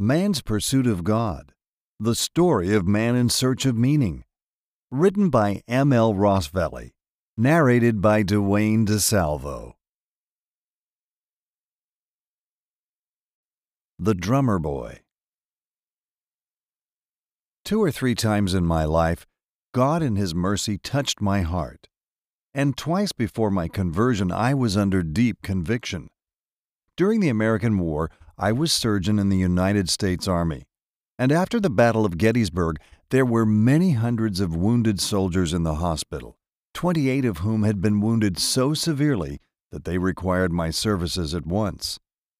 Man's Pursuit of God The Story of Man in Search of Meaning. Written by M. L. Rosvally. Narrated by Dwayne DeSalvo. The Drummer Boy. Two or three times in my life, God in His mercy touched my heart. And twice before my conversion, I was under deep conviction. During the American War, I was surgeon in the United States Army. And after the Battle of Gettysburg, there were many hundreds of wounded soldiers in the hospital, 28 of whom had been wounded so severely that they required my services at once.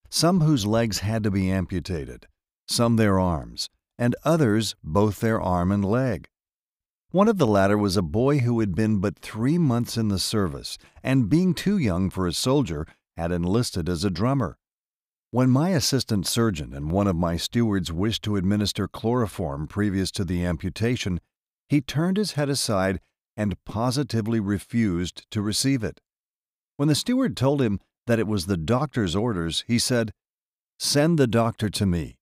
Some whose legs had to be amputated, some their arms, and others both their arm and leg. One of the latter was a boy who had been but three months in the service, and being too young for a soldier, had enlisted as a drummer. When my assistant surgeon and one of my stewards wished to administer chloroform previous to the amputation, he turned his head aside and positively refused to receive it. When the steward told him that it was the doctor's orders, he said, Send the doctor to me.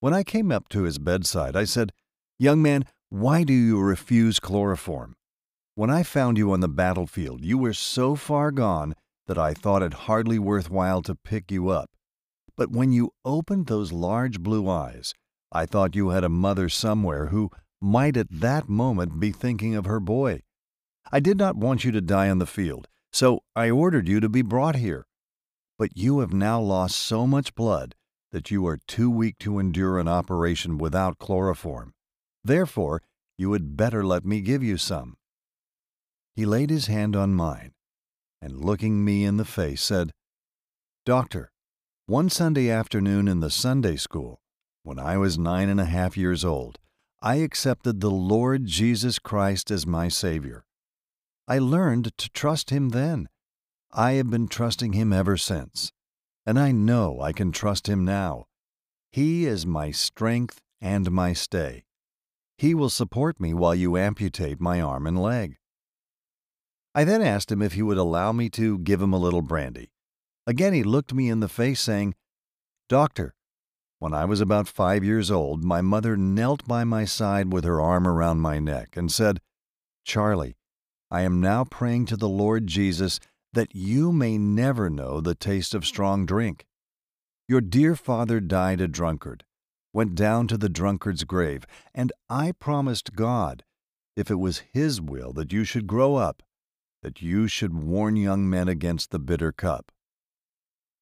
When I came up to his bedside, I said, Young man, why do you refuse chloroform? When I found you on the battlefield, you were so far gone that I thought it hardly worth while to pick you up. But when you opened those large blue eyes, I thought you had a mother somewhere who might at that moment be thinking of her boy. I did not want you to die on the field, so I ordered you to be brought here. But you have now lost so much blood that you are too weak to endure an operation without chloroform. Therefore, you had better let me give you some. He laid his hand on mine, and looking me in the face, said, Doctor, one Sunday afternoon in the Sunday school, when I was nine and a half years old, I accepted the Lord Jesus Christ as my Savior. I learned to trust Him then. I have been trusting Him ever since, and I know I can trust Him now. He is my strength and my stay. He will support me while you amputate my arm and leg. I then asked him if he would allow me to give him a little brandy. Again he looked me in the face, saying, Doctor, when I was about five years old, my mother knelt by my side with her arm around my neck and said, Charlie, I am now praying to the Lord Jesus that you may never know the taste of strong drink. Your dear father died a drunkard, went down to the drunkard's grave, and I promised God, if it was His will that you should grow up, that you should warn young men against the bitter cup.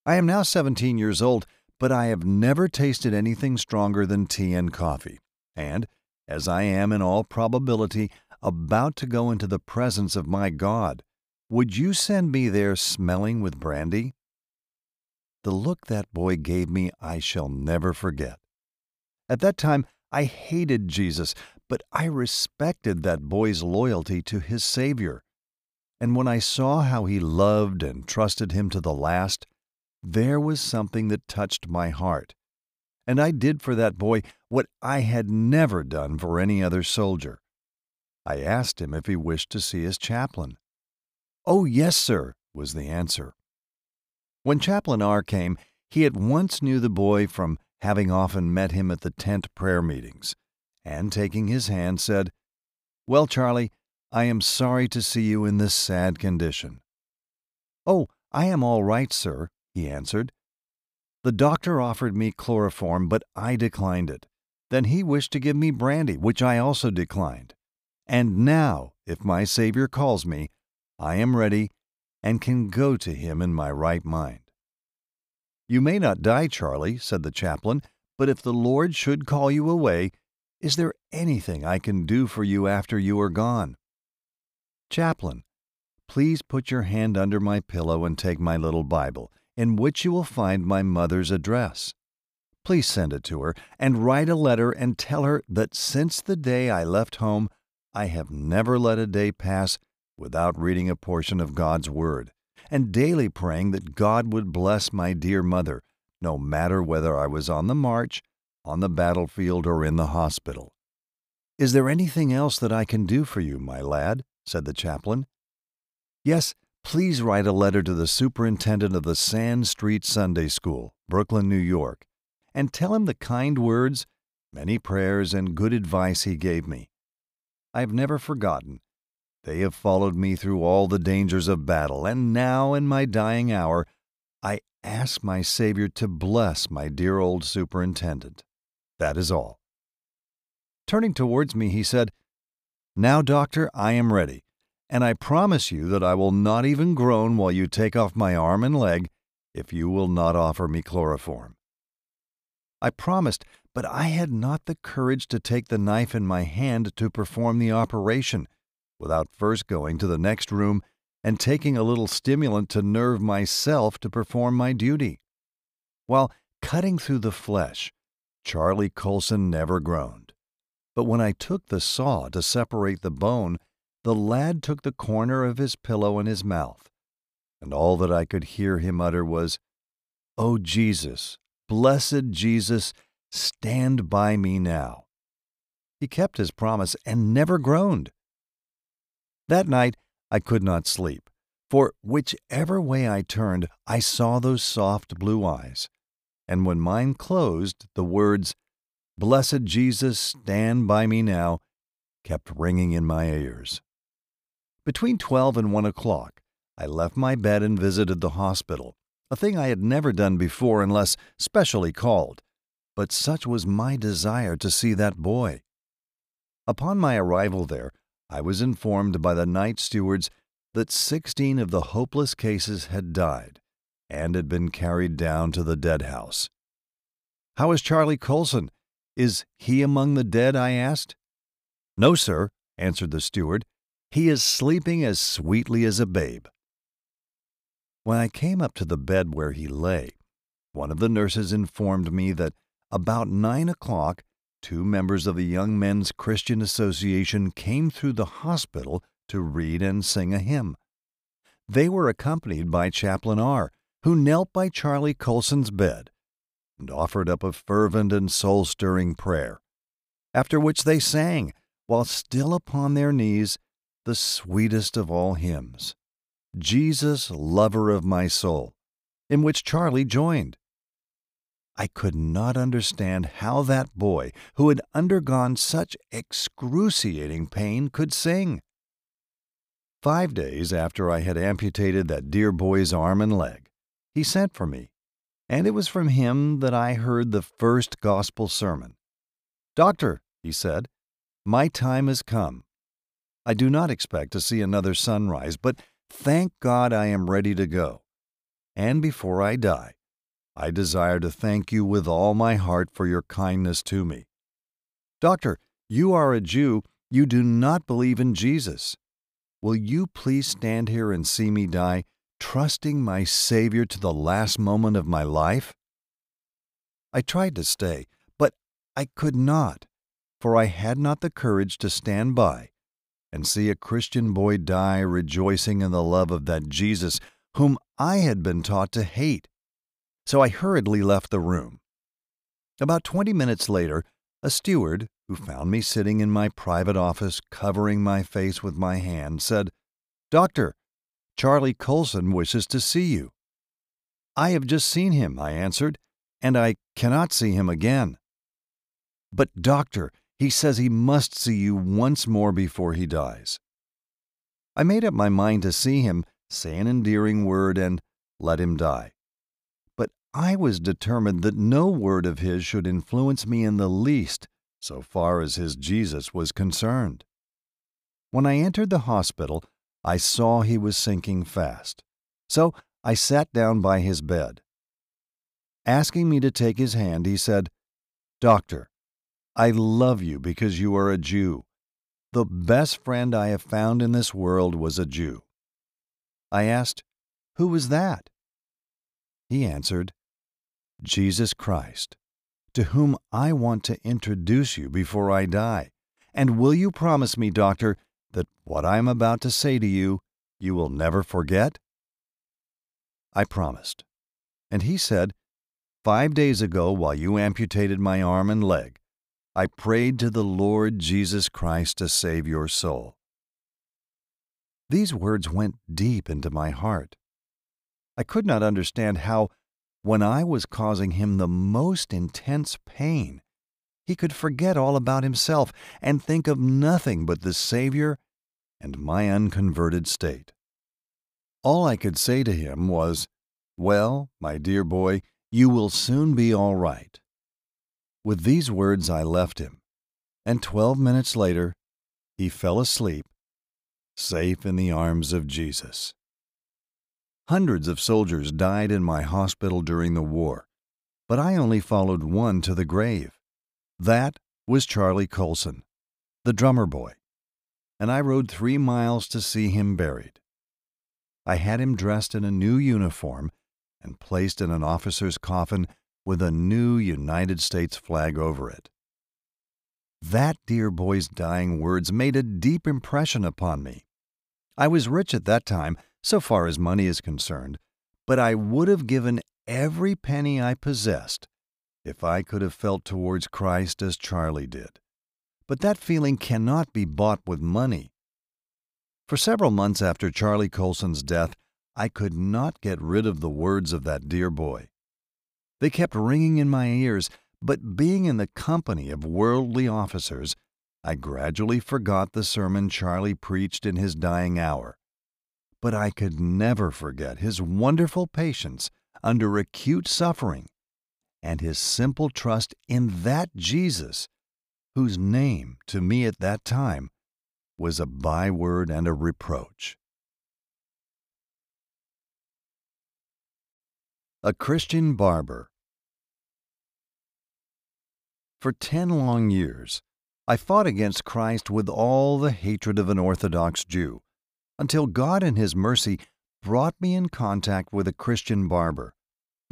I am now 17 years old, but I have never tasted anything stronger than tea and coffee, and, as I am in all probability about to go into the presence of my God, would you send me there smelling with brandy? The look that boy gave me I shall never forget. At that time, I hated Jesus, but I respected that boy's loyalty to his Savior. And when I saw how he loved and trusted him to the last, there was something that touched my heart. And I did for that boy what I had never done for any other soldier. I asked him if he wished to see his chaplain. Oh, yes, sir, was the answer. When Chaplain R came, he at once knew the boy from having often met him at the tent prayer meetings, and taking his hand said, Well, Charlie, I am sorry to see you in this sad condition. Oh, I am all right, sir, he answered. The doctor offered me chloroform, but I declined it. Then he wished to give me brandy, which I also declined. And now, if my Savior calls me, I am ready and can go to him in my right mind. You may not die, Charlie, said the chaplain, but if the Lord should call you away, is there anything I can do for you after you are gone? Chaplain, please put your hand under my pillow and take my little Bible in which you will find my mother's address. Please send it to her and write a letter and tell her that since the day I left home, I have never let a day pass without reading a portion of God's Word and daily praying that God would bless my dear mother, no matter whether I was on the march, on the battlefield, or in the hospital. Is there anything else that I can do for you, my lad? Said the chaplain. Yes, please write a letter to the superintendent of the Sand Street Sunday School, Brooklyn, New York, and tell him the kind words, many prayers, and good advice he gave me. I have never forgotten. They have followed me through all the dangers of battle, and now, in my dying hour, I ask my Savior to bless my dear old superintendent. That is all. Turning towards me, he said, Now, doctor, I am ready, and I promise you that I will not even groan while you take off my arm and leg if you will not offer me chloroform. I promised, but I had not the courage to take the knife in my hand to perform the operation without first going to the next room and taking a little stimulant to nerve myself to perform my duty. While cutting through the flesh, Charlie Coulson never groaned. But when I took the saw to separate the bone, the lad took the corner of his pillow in his mouth, and all that I could hear him utter was, O Jesus, blessed Jesus, stand by me now. He kept his promise and never groaned. That night I could not sleep, for whichever way I turned, I saw those soft blue eyes. And when mine closed, the words, Blessed Jesus, stand by me now, kept ringing in my ears. Between twelve and one o'clock, I left my bed and visited the hospital, a thing I had never done before unless specially called. But such was my desire to see that boy. Upon my arrival there, I was informed by the night stewards that 16 of the hopeless cases had died and had been carried down to the dead house. How is Charlie Coulson? Is he among the dead? I asked. No, sir, answered the steward. He is sleeping as sweetly as a babe. When I came up to the bed where he lay, one of the nurses informed me that about nine o'clock two members of the Young Men's Christian Association came through the hospital to read and sing a hymn. They were accompanied by Chaplain R., who knelt by Charlie Coulson's bed and offered up a fervent and soul stirring prayer, after which they sang, while still upon their knees, the sweetest of all hymns, Jesus, Lover of My Soul, in which Charlie joined. I could not understand how that boy, who had undergone such excruciating pain, could sing. Five days after I had amputated that dear boy's arm and leg, he sent for me, and it was from him that I heard the first gospel sermon. Doctor, he said, my time has come. I do not expect to see another sunrise, but thank God I am ready to go. And before I die, I desire to thank you with all my heart for your kindness to me. Doctor, you are a Jew. You do not believe in Jesus. Will you please stand here and see me die, trusting my Savior to the last moment of my life? I tried to stay, but I could not, for I had not the courage to stand by and see a Christian boy die rejoicing in the love of that Jesus whom I had been taught to hate so I hurriedly left the room. About twenty minutes later, a steward, who found me sitting in my private office covering my face with my hand, said, Doctor, Charlie Coulson wishes to see you. I have just seen him, I answered, and I cannot see him again. But, doctor, he says he must see you once more before he dies. I made up my mind to see him, say an endearing word, and let him die. But I was determined that no word of his should influence me in the least so far as his Jesus was concerned. When I entered the hospital, I saw he was sinking fast, so I sat down by his bed. Asking me to take his hand, he said, Doctor, I love you because you are a Jew. The best friend I have found in this world was a Jew. I asked, Who was that? He answered, Jesus Christ, to whom I want to introduce you before I die. And will you promise me, Doctor, that what I am about to say to you, you will never forget? I promised. And he said, Five days ago, while you amputated my arm and leg, I prayed to the Lord Jesus Christ to save your soul. These words went deep into my heart. I could not understand how when I was causing him the most intense pain, he could forget all about himself and think of nothing but the Savior and my unconverted state. All I could say to him was, Well, my dear boy, you will soon be all right. With these words, I left him, and twelve minutes later, he fell asleep, safe in the arms of Jesus. Hundreds of soldiers died in my hospital during the war, but I only followed one to the grave. That was Charlie Coulson, the drummer boy, and I rode three miles to see him buried. I had him dressed in a new uniform and placed in an officer's coffin with a new United States flag over it. That dear boy's dying words made a deep impression upon me. I was rich at that time, so far as money is concerned, but I would have given every penny I possessed if I could have felt towards Christ as Charlie did. But that feeling cannot be bought with money. For several months after Charlie Coulson's death, I could not get rid of the words of that dear boy. They kept ringing in my ears, but being in the company of worldly officers, I gradually forgot the sermon Charlie preached in his dying hour. But I could never forget his wonderful patience under acute suffering and his simple trust in that Jesus, whose name to me at that time was a byword and a reproach. A Christian Barber For ten long years, I fought against Christ with all the hatred of an Orthodox Jew, until God in His mercy brought me in contact with a Christian barber,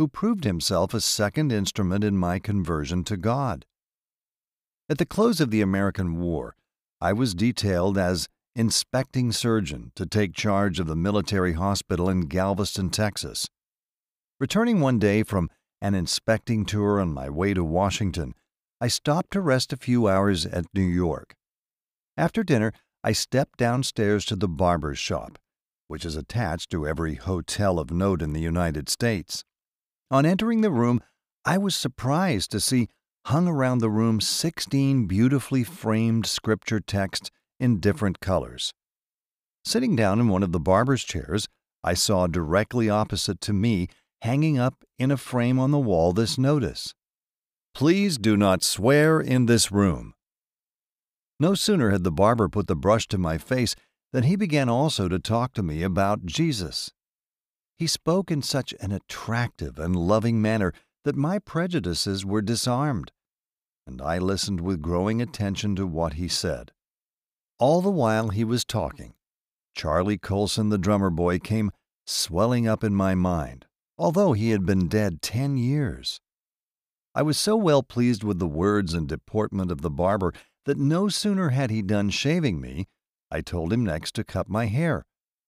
who proved himself a second instrument in my conversion to God. At the close of the American War, I was detailed as inspecting surgeon to take charge of the military hospital in Galveston, Texas. Returning one day from an inspecting tour on my way to Washington, I stopped to rest a few hours at New York. After dinner, I stepped downstairs to the barber's shop, which is attached to every hotel of note in the United States. On entering the room, I was surprised to see hung around the room 16 beautifully framed scripture texts in different colors. Sitting down in one of the barber's chairs, I saw directly opposite to me hanging up in a frame on the wall this notice Please do not swear in this room. No sooner had the barber put the brush to my face than he began also to talk to me about Jesus. He spoke in such an attractive and loving manner that my prejudices were disarmed, and I listened with growing attention to what he said. All the while he was talking, Charlie Coulson, the drummer boy, came swelling up in my mind although he had been dead ten years. I was so well pleased with the words and deportment of the barber that no sooner had he done shaving me, I told him next to cut my hair,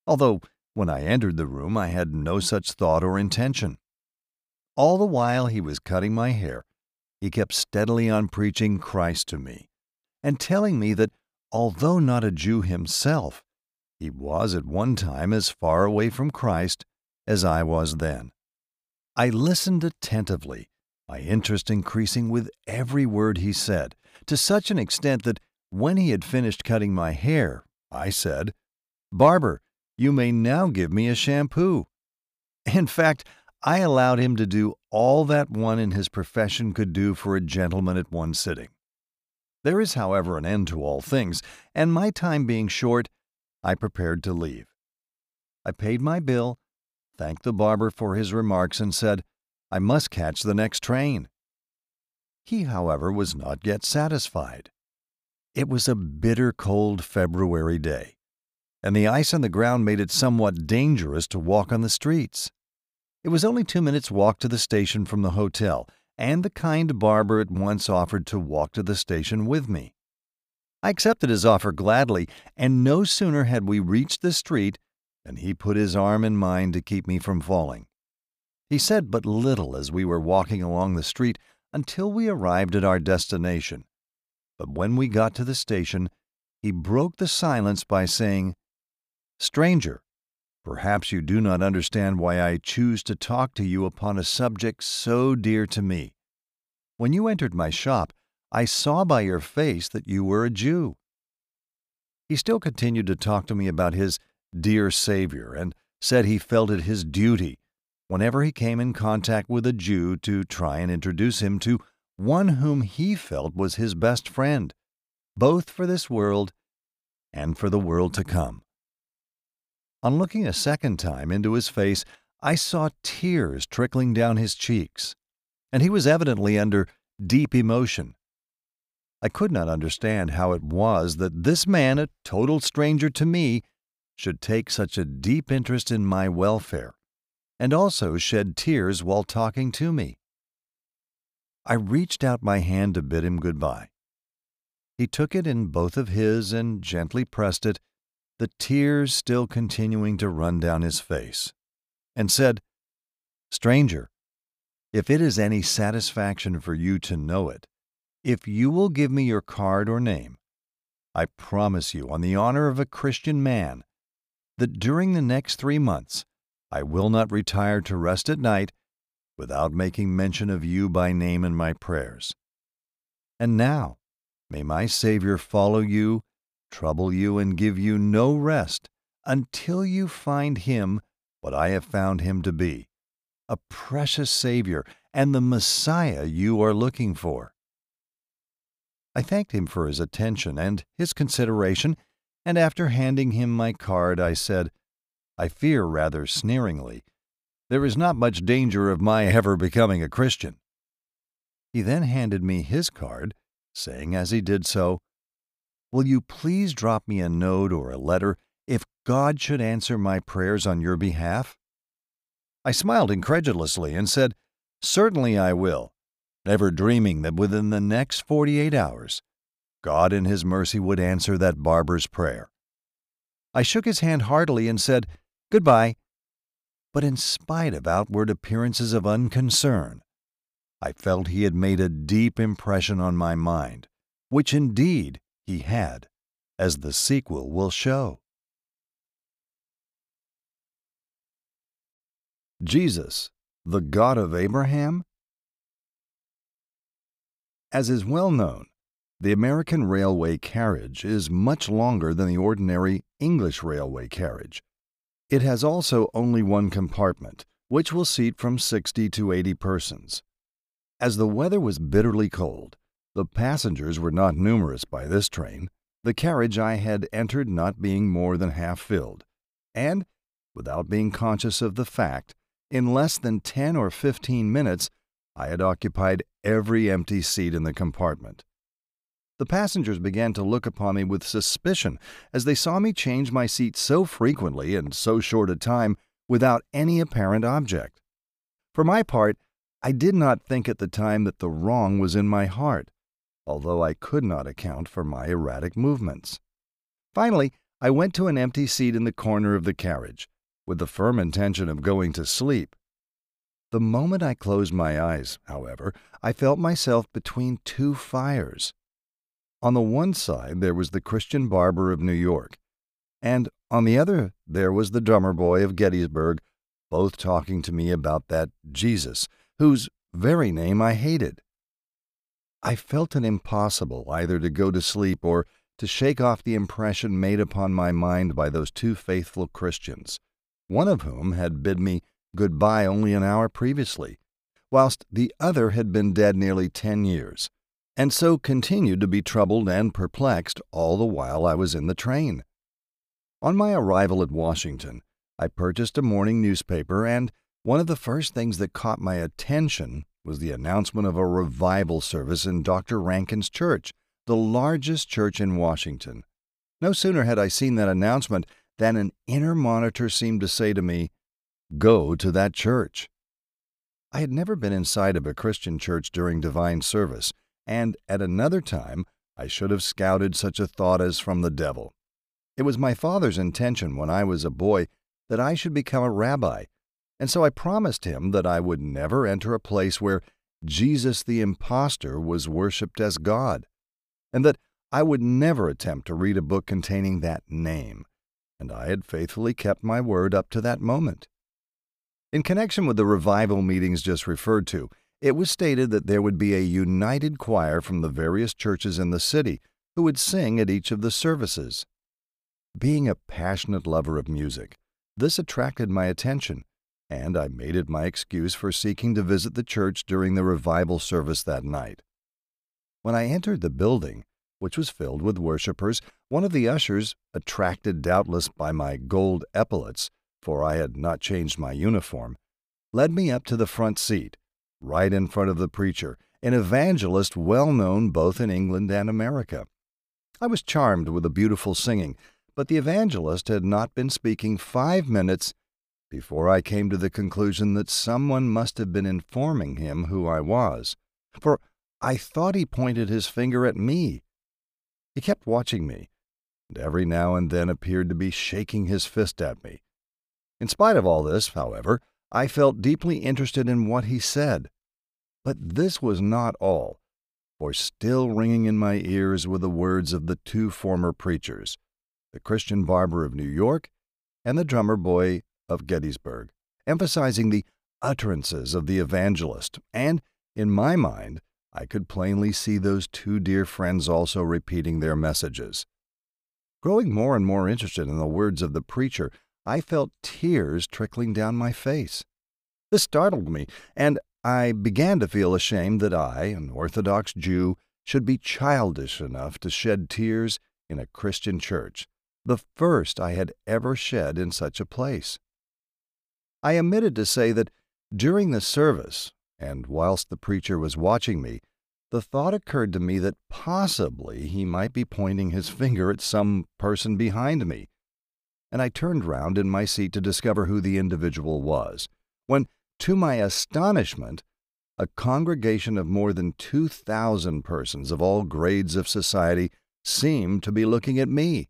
although when I entered the room I had no such thought or intention. All the while he was cutting my hair, he kept steadily on preaching Christ to me, and telling me that although not a Jew himself, he was at one time as far away from Christ as I was then. I listened attentively, my interest increasing with every word he said, to such an extent that when he had finished cutting my hair, I said, Barber, you may now give me a shampoo. In fact, I allowed him to do all that one in his profession could do for a gentleman at one sitting. There is, however, an end to all things, and my time being short, I prepared to leave. I paid my bill thanked the barber for his remarks, and said, I must catch the next train. He, however, was not yet satisfied. It was a bitter cold February day, and the ice on the ground made it somewhat dangerous to walk on the streets. It was only two minutes' walk to the station from the hotel, and the kind barber at once offered to walk to the station with me. I accepted his offer gladly, and no sooner had we reached the street and he put his arm in mine to keep me from falling. He said but little as we were walking along the street until we arrived at our destination. But when we got to the station, he broke the silence by saying, Stranger, Perhaps you do not understand why I choose to talk to you upon a subject so dear to me. When you entered my shop, I saw by your face that you were a Jew. He still continued to talk to me about his dear Savior and said he felt it his duty, whenever he came in contact with a Jew, to try and introduce him to one whom he felt was his best friend, both for this world and for the world to come. On looking a second time into his face, I saw tears trickling down his cheeks, and he was evidently under deep emotion. I could not understand how it was that this man, a total stranger to me, should take such a deep interest in my welfare, and also shed tears while talking to me. I reached out my hand to bid him good goodbye. He took it in both of his and gently pressed it the tears still continuing to run down his face, and said, Stranger, if it is any satisfaction for you to know it, if you will give me your card or name, I promise you, on the honor of a Christian man, that during the next three months I will not retire to rest at night without making mention of you by name in my prayers. And now, may my Savior follow you trouble you and give you no rest until you find him what I have found him to be a precious Savior and the Messiah you are looking for. I thanked him for his attention and his consideration, and after handing him my card, I said, I fear rather sneeringly, there is not much danger of my ever becoming a Christian. He then handed me his card, saying as he did so, Will you please drop me a note or a letter if God should answer my prayers on your behalf? I smiled incredulously and said, Certainly I will, never dreaming that within the next 48 hours, God in His mercy would answer that barber's prayer. I shook his hand heartily and said, Goodbye. But in spite of outward appearances of unconcern, I felt he had made a deep impression on my mind, which indeed he had, as the sequel will show. Jesus, the God of Abraham? As is well known, the American railway carriage is much longer than the ordinary English railway carriage. It has also only one compartment, which will seat from 60 to 80 persons. As the weather was bitterly cold, the passengers were not numerous by this train, the carriage I had entered not being more than half filled, and, without being conscious of the fact, in less than ten or fifteen minutes I had occupied every empty seat in the compartment. The passengers began to look upon me with suspicion as they saw me change my seat so frequently in so short a time without any apparent object. For my part, I did not think at the time that the wrong was in my heart although I could not account for my erratic movements. Finally, I went to an empty seat in the corner of the carriage, with the firm intention of going to sleep. The moment I closed my eyes, however, I felt myself between two fires. On the one side there was the Christian barber of New York, and on the other there was the drummer boy of Gettysburg, both talking to me about that Jesus, whose very name I hated. I felt it impossible either to go to sleep or to shake off the impression made upon my mind by those two faithful Christians, one of whom had bid me good-bye only an hour previously, whilst the other had been dead nearly ten years, and so continued to be troubled and perplexed all the while I was in the train. On my arrival at Washington, I purchased a morning newspaper, and one of the first things that caught my attention was the announcement of a revival service in Dr. Rankin's church, the largest church in Washington. No sooner had I seen that announcement than an inner monitor seemed to say to me, Go to that church. I had never been inside of a Christian church during divine service, and at another time I should have scouted such a thought as from the devil. It was my father's intention when I was a boy that I should become a rabbi and so I promised him that I would never enter a place where Jesus the impostor was worshipped as God, and that I would never attempt to read a book containing that name, and I had faithfully kept my word up to that moment. In connection with the revival meetings just referred to, it was stated that there would be a united choir from the various churches in the city who would sing at each of the services. Being a passionate lover of music, this attracted my attention, and I made it my excuse for seeking to visit the church during the revival service that night. When I entered the building, which was filled with worshippers, one of the ushers, attracted doubtless by my gold epaulets, for I had not changed my uniform, led me up to the front seat, right in front of the preacher, an evangelist well known both in England and America. I was charmed with the beautiful singing, but the evangelist had not been speaking five minutes before I came to the conclusion that someone must have been informing him who I was, for I thought he pointed his finger at me. He kept watching me, and every now and then appeared to be shaking his fist at me. In spite of all this, however, I felt deeply interested in what he said. But this was not all, for still ringing in my ears were the words of the two former preachers, the Christian barber of New York and the drummer boy of Gettysburg, emphasizing the utterances of the evangelist, and, in my mind, I could plainly see those two dear friends also repeating their messages. Growing more and more interested in the words of the preacher, I felt tears trickling down my face. This startled me, and I began to feel ashamed that I, an Orthodox Jew, should be childish enough to shed tears in a Christian church, the first I had ever shed in such a place. I omitted to say that during the service, and whilst the preacher was watching me, the thought occurred to me that possibly he might be pointing his finger at some person behind me, and I turned round in my seat to discover who the individual was, when, to my astonishment, a congregation of more than 2,000 persons of all grades of society seemed to be looking at me.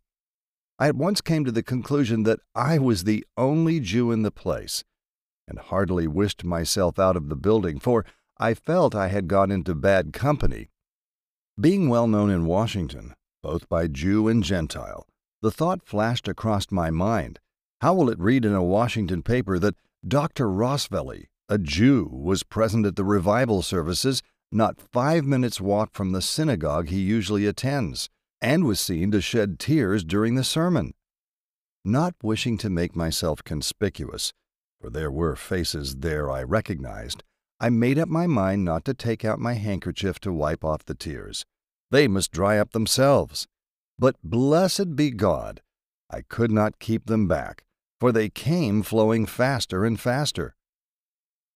I at once came to the conclusion that I was the only Jew in the place, and heartily wished myself out of the building, for I felt I had got into bad company. Being well known in Washington, both by Jew and Gentile, the thought flashed across my mind how will it read in a Washington paper that Dr. Rosvally, a Jew, was present at the revival services not five minutes' walk from the synagogue he usually attends, and was seen to shed tears during the sermon? Not wishing to make myself conspicuous, for there were faces there I recognized, I made up my mind not to take out my handkerchief to wipe off the tears. They must dry up themselves. But blessed be God, I could not keep them back, for they came flowing faster and faster.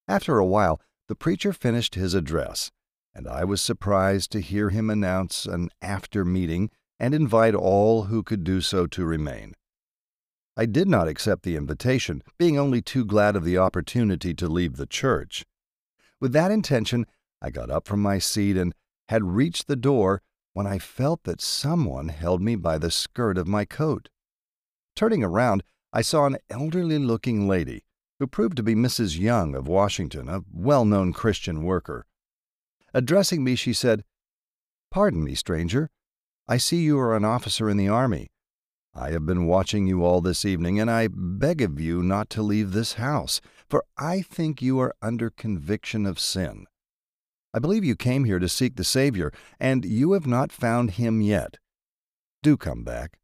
After a while, the preacher finished his address, and I was surprised to hear him announce an after meeting and invite all who could do so to remain. I did not accept the invitation, being only too glad of the opportunity to leave the church. With that intention, I got up from my seat and had reached the door when I felt that someone held me by the skirt of my coat. Turning around, I saw an elderly looking lady, who proved to be Mrs. Young of Washington, a well known Christian worker. Addressing me, she said, Pardon me, stranger. I see you are an officer in the army. I have been watching you all this evening, and I beg of you not to leave this house, for I think you are under conviction of sin. I believe you came here to seek the Savior, and you have not found him yet. Do come back.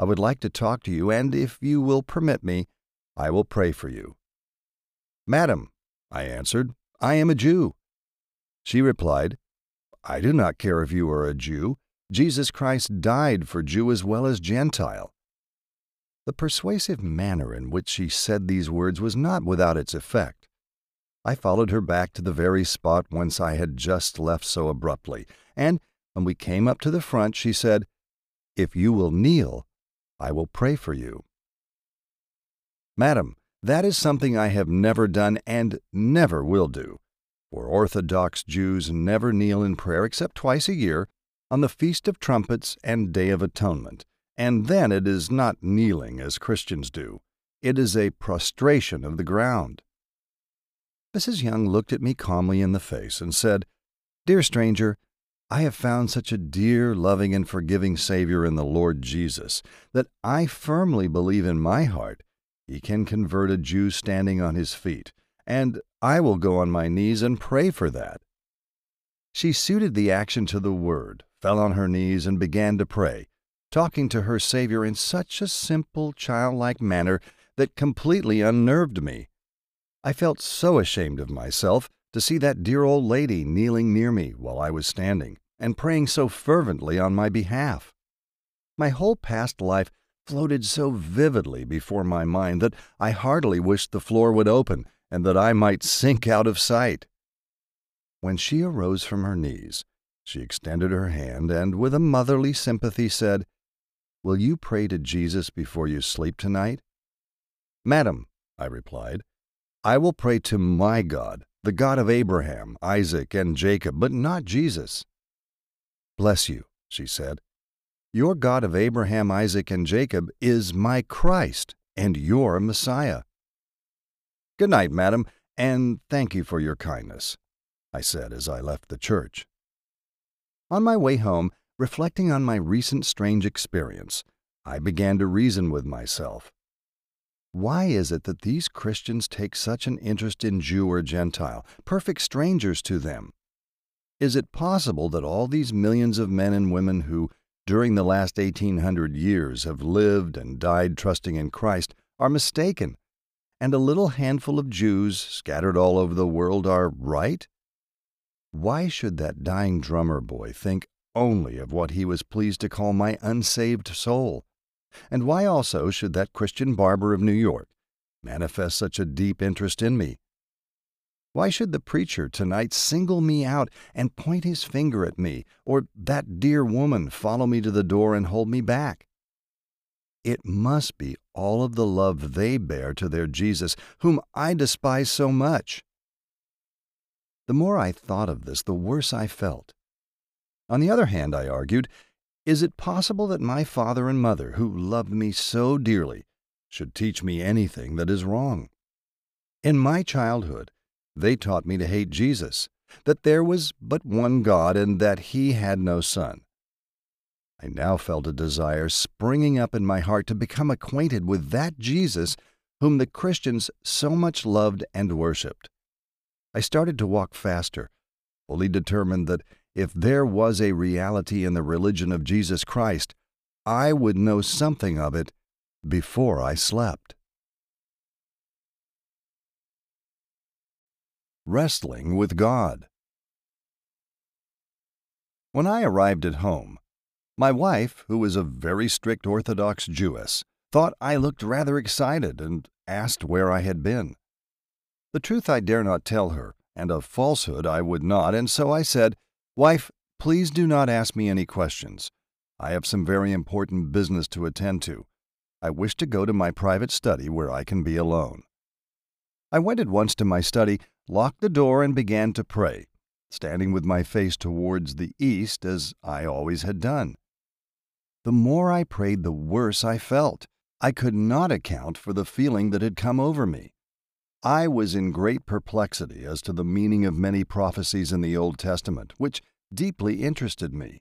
I would like to talk to you, and if you will permit me, I will pray for you. Madam, I answered, I am a Jew. She replied, I do not care if you are a Jew. Jesus Christ died for Jew as well as Gentile. The persuasive manner in which she said these words was not without its effect. I followed her back to the very spot whence I had just left so abruptly, and when we came up to the front, she said, If you will kneel, I will pray for you. Madam, that is something I have never done and never will do. For Orthodox Jews never kneel in prayer except twice a year, on the Feast of Trumpets and Day of Atonement, and then it is not kneeling as Christians do. It is a prostration of the ground. Mrs. Young looked at me calmly in the face and said, Dear stranger, I have found such a dear, loving, and forgiving Savior in the Lord Jesus that I firmly believe in my heart He can convert a Jew standing on his feet, and I will go on my knees and pray for that. She suited the action to the word, fell on her knees, and began to pray, talking to her Savior in such a simple, childlike manner that completely unnerved me. I felt so ashamed of myself to see that dear old lady kneeling near me while I was standing and praying so fervently on my behalf. My whole past life floated so vividly before my mind that I heartily wished the floor would open and that I might sink out of sight. When she arose from her knees, she extended her hand and, with a motherly sympathy, said, Will you pray to Jesus before you sleep tonight? Madam, I replied, I will pray to my God, the God of Abraham, Isaac, and Jacob, but not Jesus. Bless you, she said. Your God of Abraham, Isaac, and Jacob is my Christ and your Messiah. Good night, madam, and thank you for your kindness, I said as I left the church. On my way home, reflecting on my recent strange experience, I began to reason with myself. Why is it that these Christians take such an interest in Jew or Gentile, perfect strangers to them? Is it possible that all these millions of men and women who, during the last 1800 years, have lived and died trusting in Christ are mistaken, and a little handful of Jews scattered all over the world are right? Why should that dying drummer boy think only of what he was pleased to call my unsaved soul? And why also should that Christian barber of New York manifest such a deep interest in me? Why should the preacher tonight single me out and point his finger at me, or that dear woman follow me to the door and hold me back? It must be all of the love they bear to their Jesus, whom I despise so much. The more I thought of this, the worse I felt. On the other hand, I argued, is it possible that my father and mother, who loved me so dearly, should teach me anything that is wrong? In my childhood, they taught me to hate Jesus, that there was but one God and that he had no son. I now felt a desire springing up in my heart to become acquainted with that Jesus whom the Christians so much loved and worshipped. I started to walk faster, fully determined that if there was a reality in the religion of Jesus Christ, I would know something of it before I slept. Wrestling with God. When I arrived at home, my wife, who is a very strict Orthodox Jewess, thought I looked rather excited and asked where I had been. The truth I dare not tell her, and a falsehood I would not, and so I said, Wife, please do not ask me any questions. I have some very important business to attend to. I wish to go to my private study where I can be alone. I went at once to my study, locked the door, and began to pray, standing with my face towards the east as I always had done. The more I prayed, the worse I felt. I could not account for the feeling that had come over me. I was in great perplexity as to the meaning of many prophecies in the Old Testament, which deeply interested me.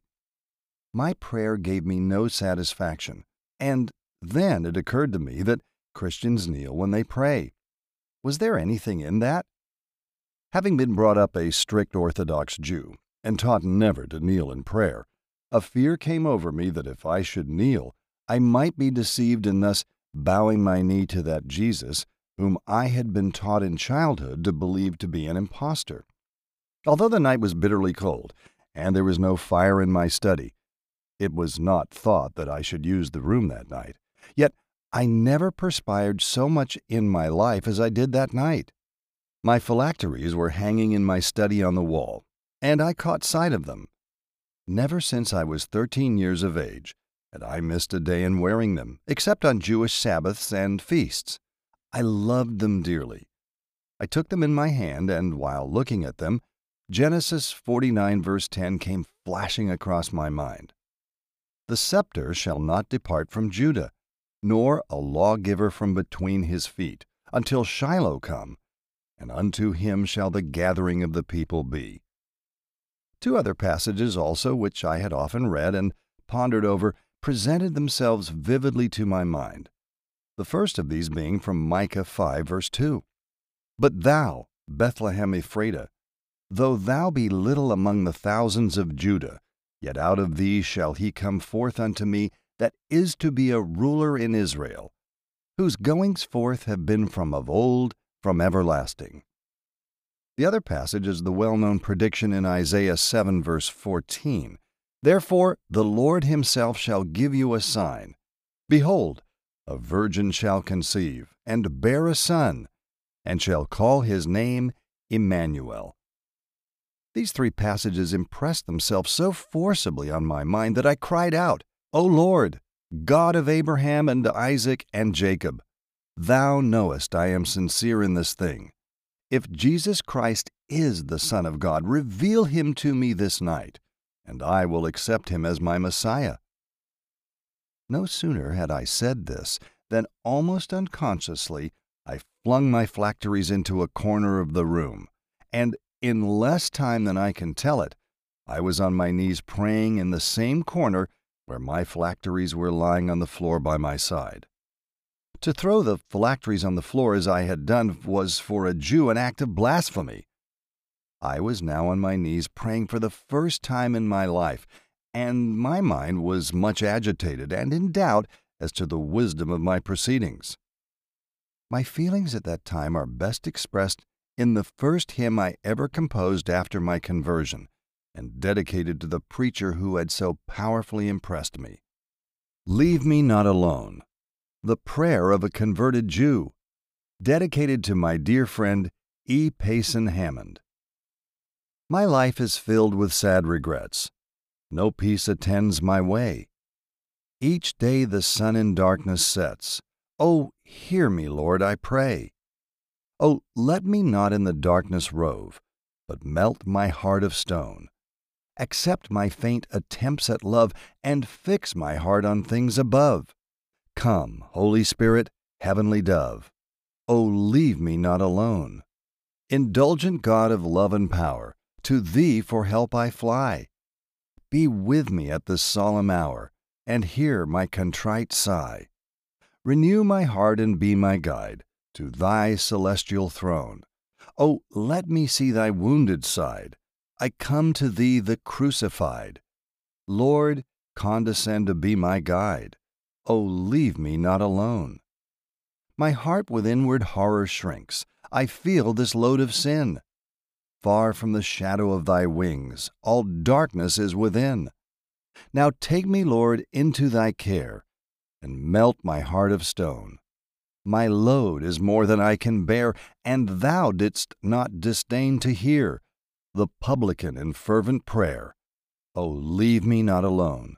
My prayer gave me no satisfaction, and then it occurred to me that Christians kneel when they pray. Was there anything in that? Having been brought up a strict Orthodox Jew and taught never to kneel in prayer, a fear came over me that if I should kneel, I might be deceived in thus bowing my knee to that Jesus whom I had been taught in childhood to believe to be an impostor. Although the night was bitterly cold, and there was no fire in my study, it was not thought that I should use the room that night. Yet I never perspired so much in my life as I did that night. My phylacteries were hanging in my study on the wall, and I caught sight of them. Never since I was thirteen years of age had I missed a day in wearing them, except on Jewish Sabbaths and feasts. I loved them dearly. I took them in my hand, and while looking at them, Genesis 49, verse 10 came flashing across my mind. The scepter shall not depart from Judah, nor a lawgiver from between his feet, until Shiloh come, and unto him shall the gathering of the people be. Two other passages also, which I had often read and pondered over, presented themselves vividly to my mind. The first of these being from Micah 5, verse 2. But thou, Bethlehem Ephratah, though thou be little among the thousands of Judah, yet out of thee shall he come forth unto me that is to be a ruler in Israel, whose goings forth have been from of old, from everlasting. The other passage is the well known prediction in Isaiah 7, verse 14. Therefore, the Lord himself shall give you a sign. Behold, a virgin shall conceive, and bear a son, and shall call his name Emmanuel. These three passages impressed themselves so forcibly on my mind that I cried out, O Lord, God of Abraham and Isaac and Jacob, Thou knowest I am sincere in this thing. If Jesus Christ is the Son of God, reveal him to me this night, and I will accept him as my Messiah. No sooner had I said this than almost unconsciously I flung my phylacteries into a corner of the room, and in less time than I can tell it, I was on my knees praying in the same corner where my phylacteries were lying on the floor by my side. To throw the phylacteries on the floor as I had done was for a Jew an act of blasphemy. I was now on my knees praying for the first time in my life, and my mind was much agitated and in doubt as to the wisdom of my proceedings. My feelings at that time are best expressed in the first hymn I ever composed after my conversion, and dedicated to the preacher who had so powerfully impressed me. Leave me not alone the Prayer of a Converted Jew, dedicated to my dear friend E. Payson Hammond. My life is filled with sad regrets. No peace attends my way. Each day the sun in darkness sets. Oh, hear me, Lord, I pray. Oh, let me not in the darkness rove, but melt my heart of stone. Accept my faint attempts at love, and fix my heart on things above. Come, Holy Spirit, heavenly dove. O leave me not alone. Indulgent God of love and power, to Thee for help I fly. Be with me at this solemn hour, and hear my contrite sigh. Renew my heart and be my guide to Thy celestial throne. O let me see Thy wounded side. I come to Thee the crucified. Lord, condescend to be my guide. Oh, leave me not alone. My heart with inward horror shrinks. I feel this load of sin. Far from the shadow of thy wings, all darkness is within. Now take me, Lord, into thy care, and melt my heart of stone. My load is more than I can bear, and thou didst not disdain to hear the publican in fervent prayer. O leave me not alone.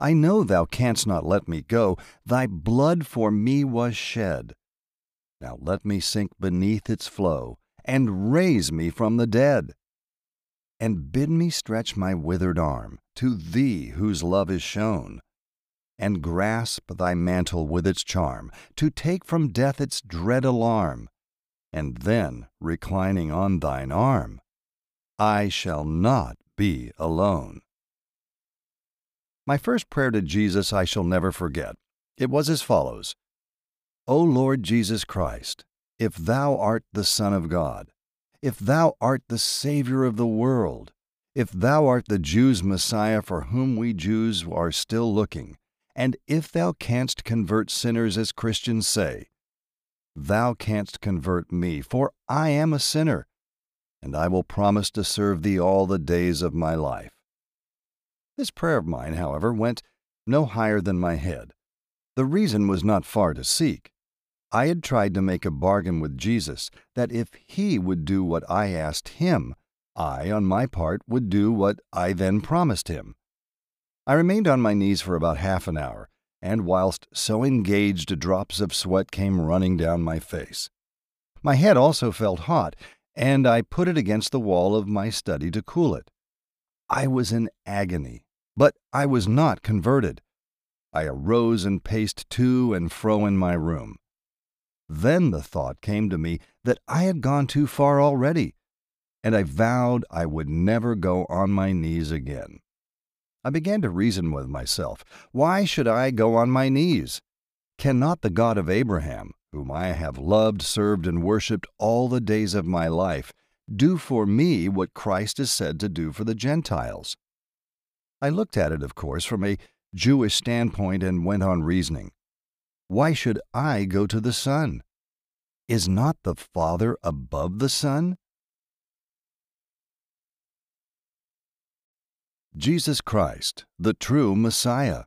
I know thou canst not let me go. Thy blood for me was shed. Now let me sink beneath its flow, and raise me from the dead. And bid me stretch my withered arm to thee whose love is shown, and grasp thy mantle with its charm, to take from death its dread alarm. And then, reclining on thine arm, I shall not be alone. My first prayer to Jesus I shall never forget. It was as follows O Lord Jesus Christ, if thou art the Son of God, if thou art the Savior of the world, if thou art the Jews' Messiah for whom we Jews are still looking, and if thou canst convert sinners as Christians say, thou canst convert me, for I am a sinner, and I will promise to serve thee all the days of my life. This prayer of mine, however, went no higher than my head. The reason was not far to seek. I had tried to make a bargain with Jesus that if he would do what I asked him, I, on my part, would do what I then promised him. I remained on my knees for about half an hour, and whilst so engaged, drops of sweat came running down my face. My head also felt hot, and I put it against the wall of my study to cool it. I was in agony, but I was not converted. I arose and paced to and fro in my room. Then the thought came to me that I had gone too far already. and I vowed I would never go on my knees again. I began to reason with myself why should I go on my knees? Cannot the God of Abraham, whom I have loved, served, and worshipped all the days of my life, do for me what Christ is said to do for the Gentiles? I looked at it, of course, from a Jewish standpoint and went on reasoning. Why should I go to the Son? Is not the Father above the Son? Jesus Christ, the true Messiah.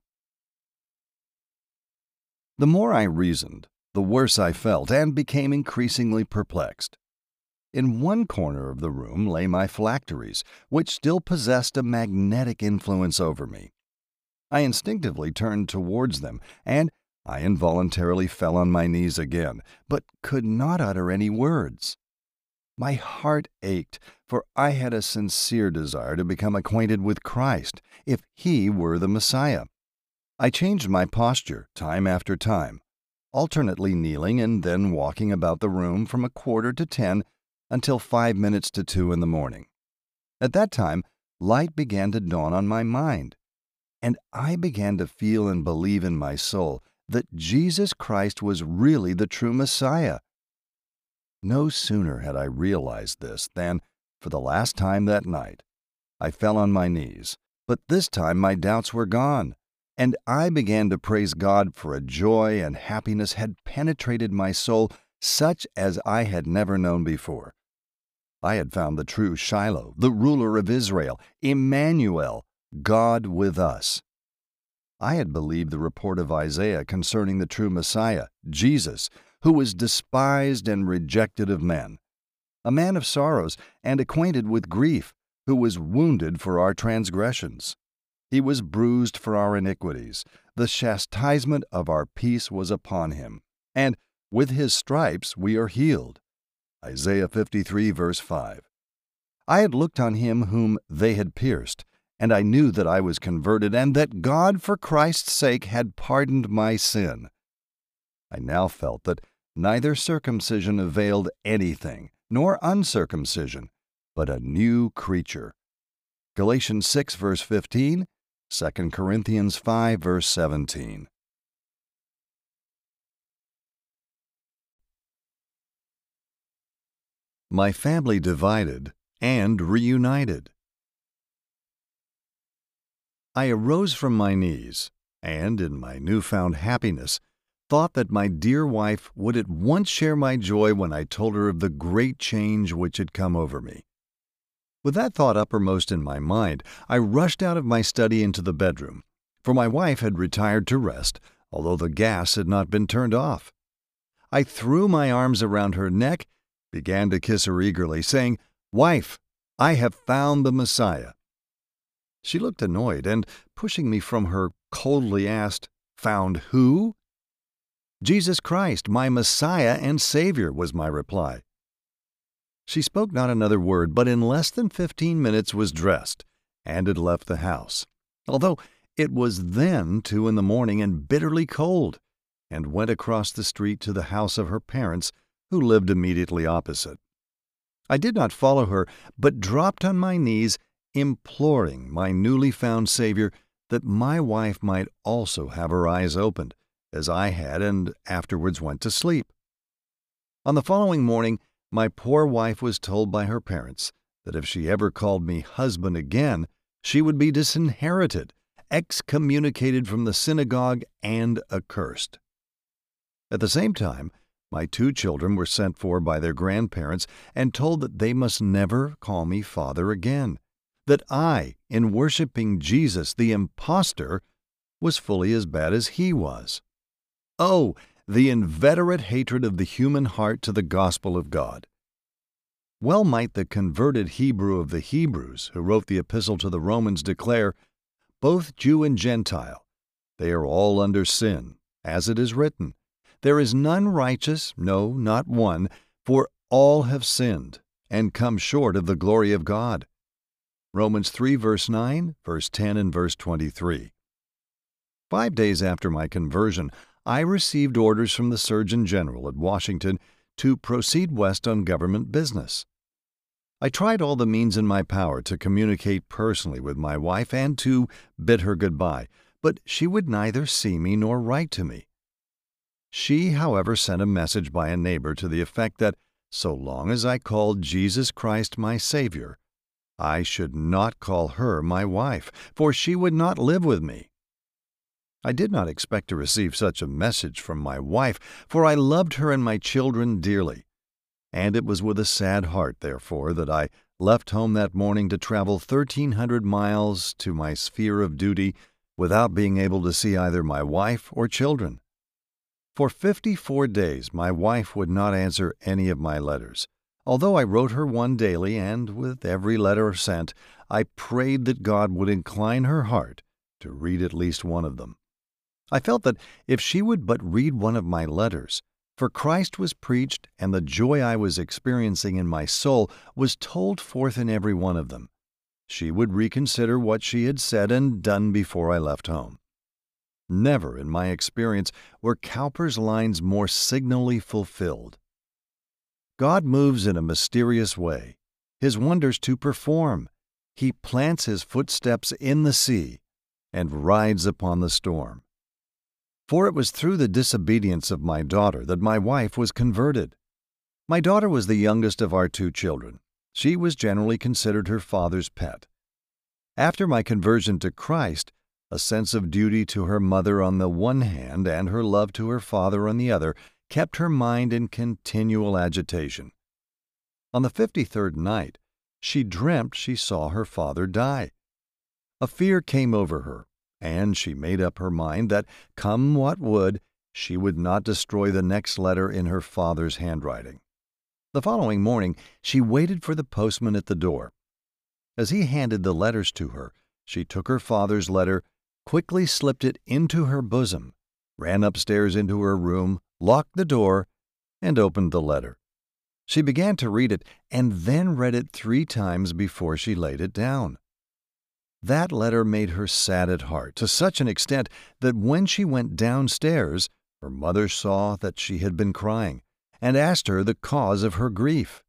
The more I reasoned, the worse I felt and became increasingly perplexed. In one corner of the room lay my phylacteries, which still possessed a magnetic influence over me. I instinctively turned towards them, and I involuntarily fell on my knees again, but could not utter any words. My heart ached, for I had a sincere desire to become acquainted with Christ, if He were the Messiah. I changed my posture time after time, alternately kneeling and then walking about the room from a quarter to ten until five minutes to two in the morning. At that time, light began to dawn on my mind, and I began to feel and believe in my soul that Jesus Christ was really the true Messiah. No sooner had I realized this than, for the last time that night, I fell on my knees, but this time my doubts were gone, and I began to praise God for a joy and happiness had penetrated my soul such as I had never known before. I had found the true Shiloh, the ruler of Israel, Emmanuel, God with us. I had believed the report of Isaiah concerning the true Messiah, Jesus, who was despised and rejected of men, a man of sorrows and acquainted with grief, who was wounded for our transgressions. He was bruised for our iniquities. The chastisement of our peace was upon him, and with his stripes we are healed. Isaiah 53, verse 5. I had looked on him whom they had pierced and I knew that I was converted, and that God, for Christ's sake, had pardoned my sin. I now felt that neither circumcision availed anything, nor uncircumcision, but a new creature. Galatians 6, verse 15, 2 Corinthians 5, verse 17. My family divided and reunited. I arose from my knees, and, in my newfound happiness, thought that my dear wife would at once share my joy when I told her of the great change which had come over me. With that thought uppermost in my mind, I rushed out of my study into the bedroom, for my wife had retired to rest, although the gas had not been turned off. I threw my arms around her neck, began to kiss her eagerly, saying, Wife, I have found the Messiah. She looked annoyed and, pushing me from her, coldly asked, Found who? Jesus Christ, my Messiah and Savior, was my reply. She spoke not another word, but in less than fifteen minutes was dressed and had left the house, although it was then two in the morning and bitterly cold, and went across the street to the house of her parents, who lived immediately opposite. I did not follow her, but dropped on my knees imploring my newly found Savior that my wife might also have her eyes opened, as I had and afterwards went to sleep. On the following morning, my poor wife was told by her parents that if she ever called me husband again, she would be disinherited, excommunicated from the synagogue, and accursed. At the same time, my two children were sent for by their grandparents and told that they must never call me father again, that I, in worshiping Jesus the impostor, was fully as bad as he was. Oh, the inveterate hatred of the human heart to the gospel of God. Well might the converted Hebrew of the Hebrews, who wrote the epistle to the Romans, declare, Both Jew and Gentile, they are all under sin, as it is written, There is none righteous, no, not one, for all have sinned, and come short of the glory of God. Romans 3, verse 9, verse 10, and verse 23. Five days after my conversion, I received orders from the Surgeon General at Washington to proceed west on government business. I tried all the means in my power to communicate personally with my wife and to bid her goodbye, but she would neither see me nor write to me. She, however, sent a message by a neighbor to the effect that so long as I called Jesus Christ my Savior, I should not call her my wife, for she would not live with me. I did not expect to receive such a message from my wife, for I loved her and my children dearly. And it was with a sad heart, therefore, that I left home that morning to travel 1,300 miles to my sphere of duty without being able to see either my wife or children. For 54 days, my wife would not answer any of my letters. Although I wrote her one daily, and with every letter sent, I prayed that God would incline her heart to read at least one of them. I felt that if she would but read one of my letters, for Christ was preached, and the joy I was experiencing in my soul was told forth in every one of them, she would reconsider what she had said and done before I left home. Never in my experience were Cowper's lines more signally fulfilled. God moves in a mysterious way, his wonders to perform. He plants his footsteps in the sea and rides upon the storm. For it was through the disobedience of my daughter that my wife was converted. My daughter was the youngest of our two children. She was generally considered her father's pet. After my conversion to Christ, a sense of duty to her mother on the one hand and her love to her father on the other kept her mind in continual agitation. On the fifty third night, she dreamt she saw her father die. A fear came over her, and she made up her mind that, come what would, she would not destroy the next letter in her father's handwriting. The following morning, she waited for the postman at the door. As he handed the letters to her, she took her father's letter, quickly slipped it into her bosom, ran upstairs into her room, locked the door, and opened the letter. She began to read it and then read it three times before she laid it down. That letter made her sad at heart to such an extent that when she went downstairs, her mother saw that she had been crying and asked her the cause of her grief.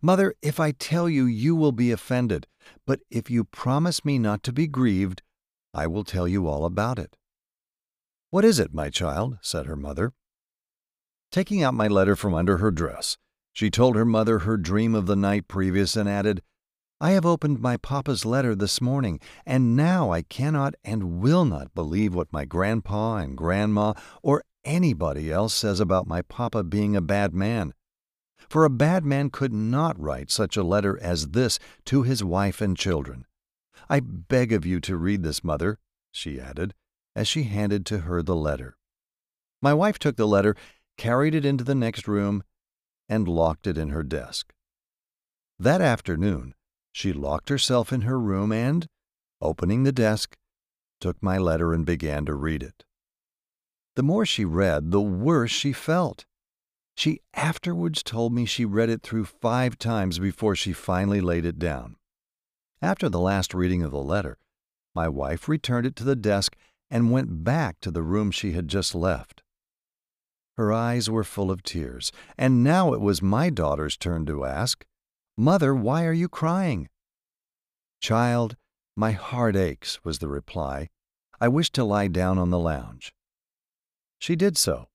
Mother, if I tell you, you will be offended, but if you promise me not to be grieved, I will tell you all about it. What is it, my child? said her mother. Taking out my letter from under her dress, she told her mother her dream of the night previous and added, I have opened my papa's letter this morning, and now I cannot and will not believe what my grandpa and grandma or anybody else says about my papa being a bad man. For a bad man could not write such a letter as this to his wife and children. I beg of you to read this, mother, she added, as she handed to her the letter. My wife took the letter, carried it into the next room, and locked it in her desk. That afternoon, she locked herself in her room and, opening the desk, took my letter and began to read it. The more she read, the worse she felt. She afterwards told me she read it through five times before she finally laid it down. After the last reading of the letter, my wife returned it to the desk and went back to the room she had just left. Her eyes were full of tears, and now it was my daughter's turn to ask, Mother, why are you crying? Child, my heart aches, was the reply. I wish to lie down on the lounge. She did so.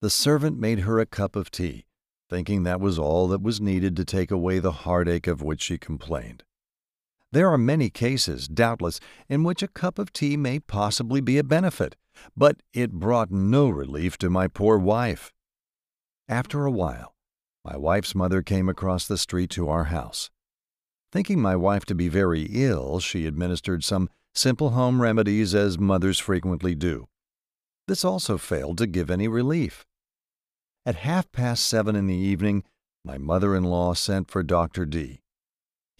The servant made her a cup of tea, thinking that was all that was needed to take away the heartache of which she complained. There are many cases, doubtless, in which a cup of tea may possibly be a benefit, but it brought no relief to my poor wife. After a while, my wife's mother came across the street to our house. Thinking my wife to be very ill, she administered some simple home remedies as mothers frequently do. This also failed to give any relief. At half past seven in the evening, my mother in law sent for Dr. D.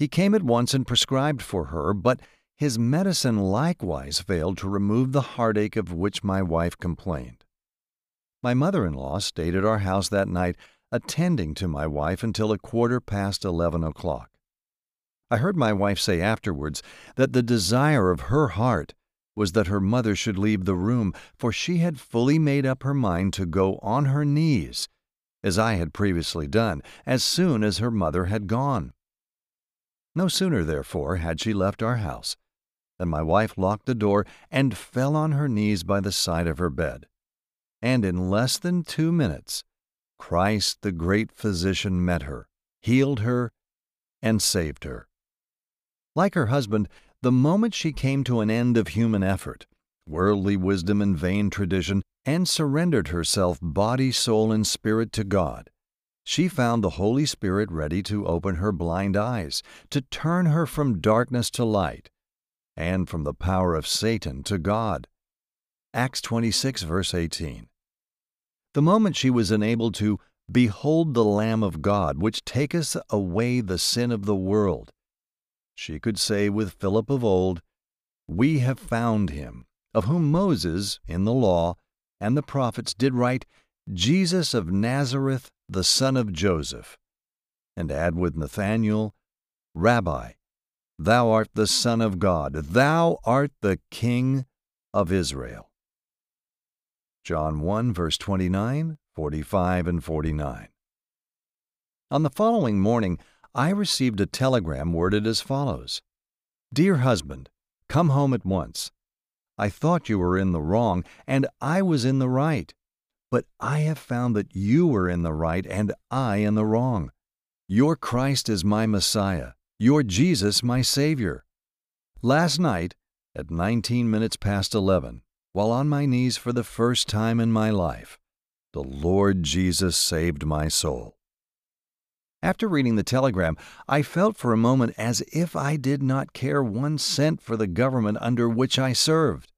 He came at once and prescribed for her, but his medicine likewise failed to remove the heartache of which my wife complained. My mother in law stayed at our house that night attending to my wife until a quarter past eleven o'clock. I heard my wife say afterwards that the desire of her heart was that her mother should leave the room, for she had fully made up her mind to go on her knees, as I had previously done, as soon as her mother had gone. No sooner, therefore, had she left our house than my wife locked the door and fell on her knees by the side of her bed. And in less than two minutes, Christ the great physician met her, healed her, and saved her. Like her husband, the moment she came to an end of human effort, worldly wisdom and vain tradition, and surrendered herself body, soul, and spirit to God, she found the Holy Spirit ready to open her blind eyes, to turn her from darkness to light, and from the power of Satan to God. Acts 26, verse 18. The moment she was enabled to behold the Lamb of God, which taketh away the sin of the world, she could say with Philip of old, We have found him, of whom Moses, in the law, and the prophets did write, Jesus of Nazareth, the son of Joseph, and add with Nathanael, Rabbi, thou art the Son of God, thou art the King of Israel. John 1, verse 29, 45, and 49. On the following morning, I received a telegram worded as follows Dear husband, come home at once. I thought you were in the wrong, and I was in the right. But I have found that you were in the right and I in the wrong. Your Christ is my Messiah, your Jesus my Savior. Last night, at 19 minutes past 11, while on my knees for the first time in my life, the Lord Jesus saved my soul. After reading the telegram, I felt for a moment as if I did not care one cent for the government under which I served.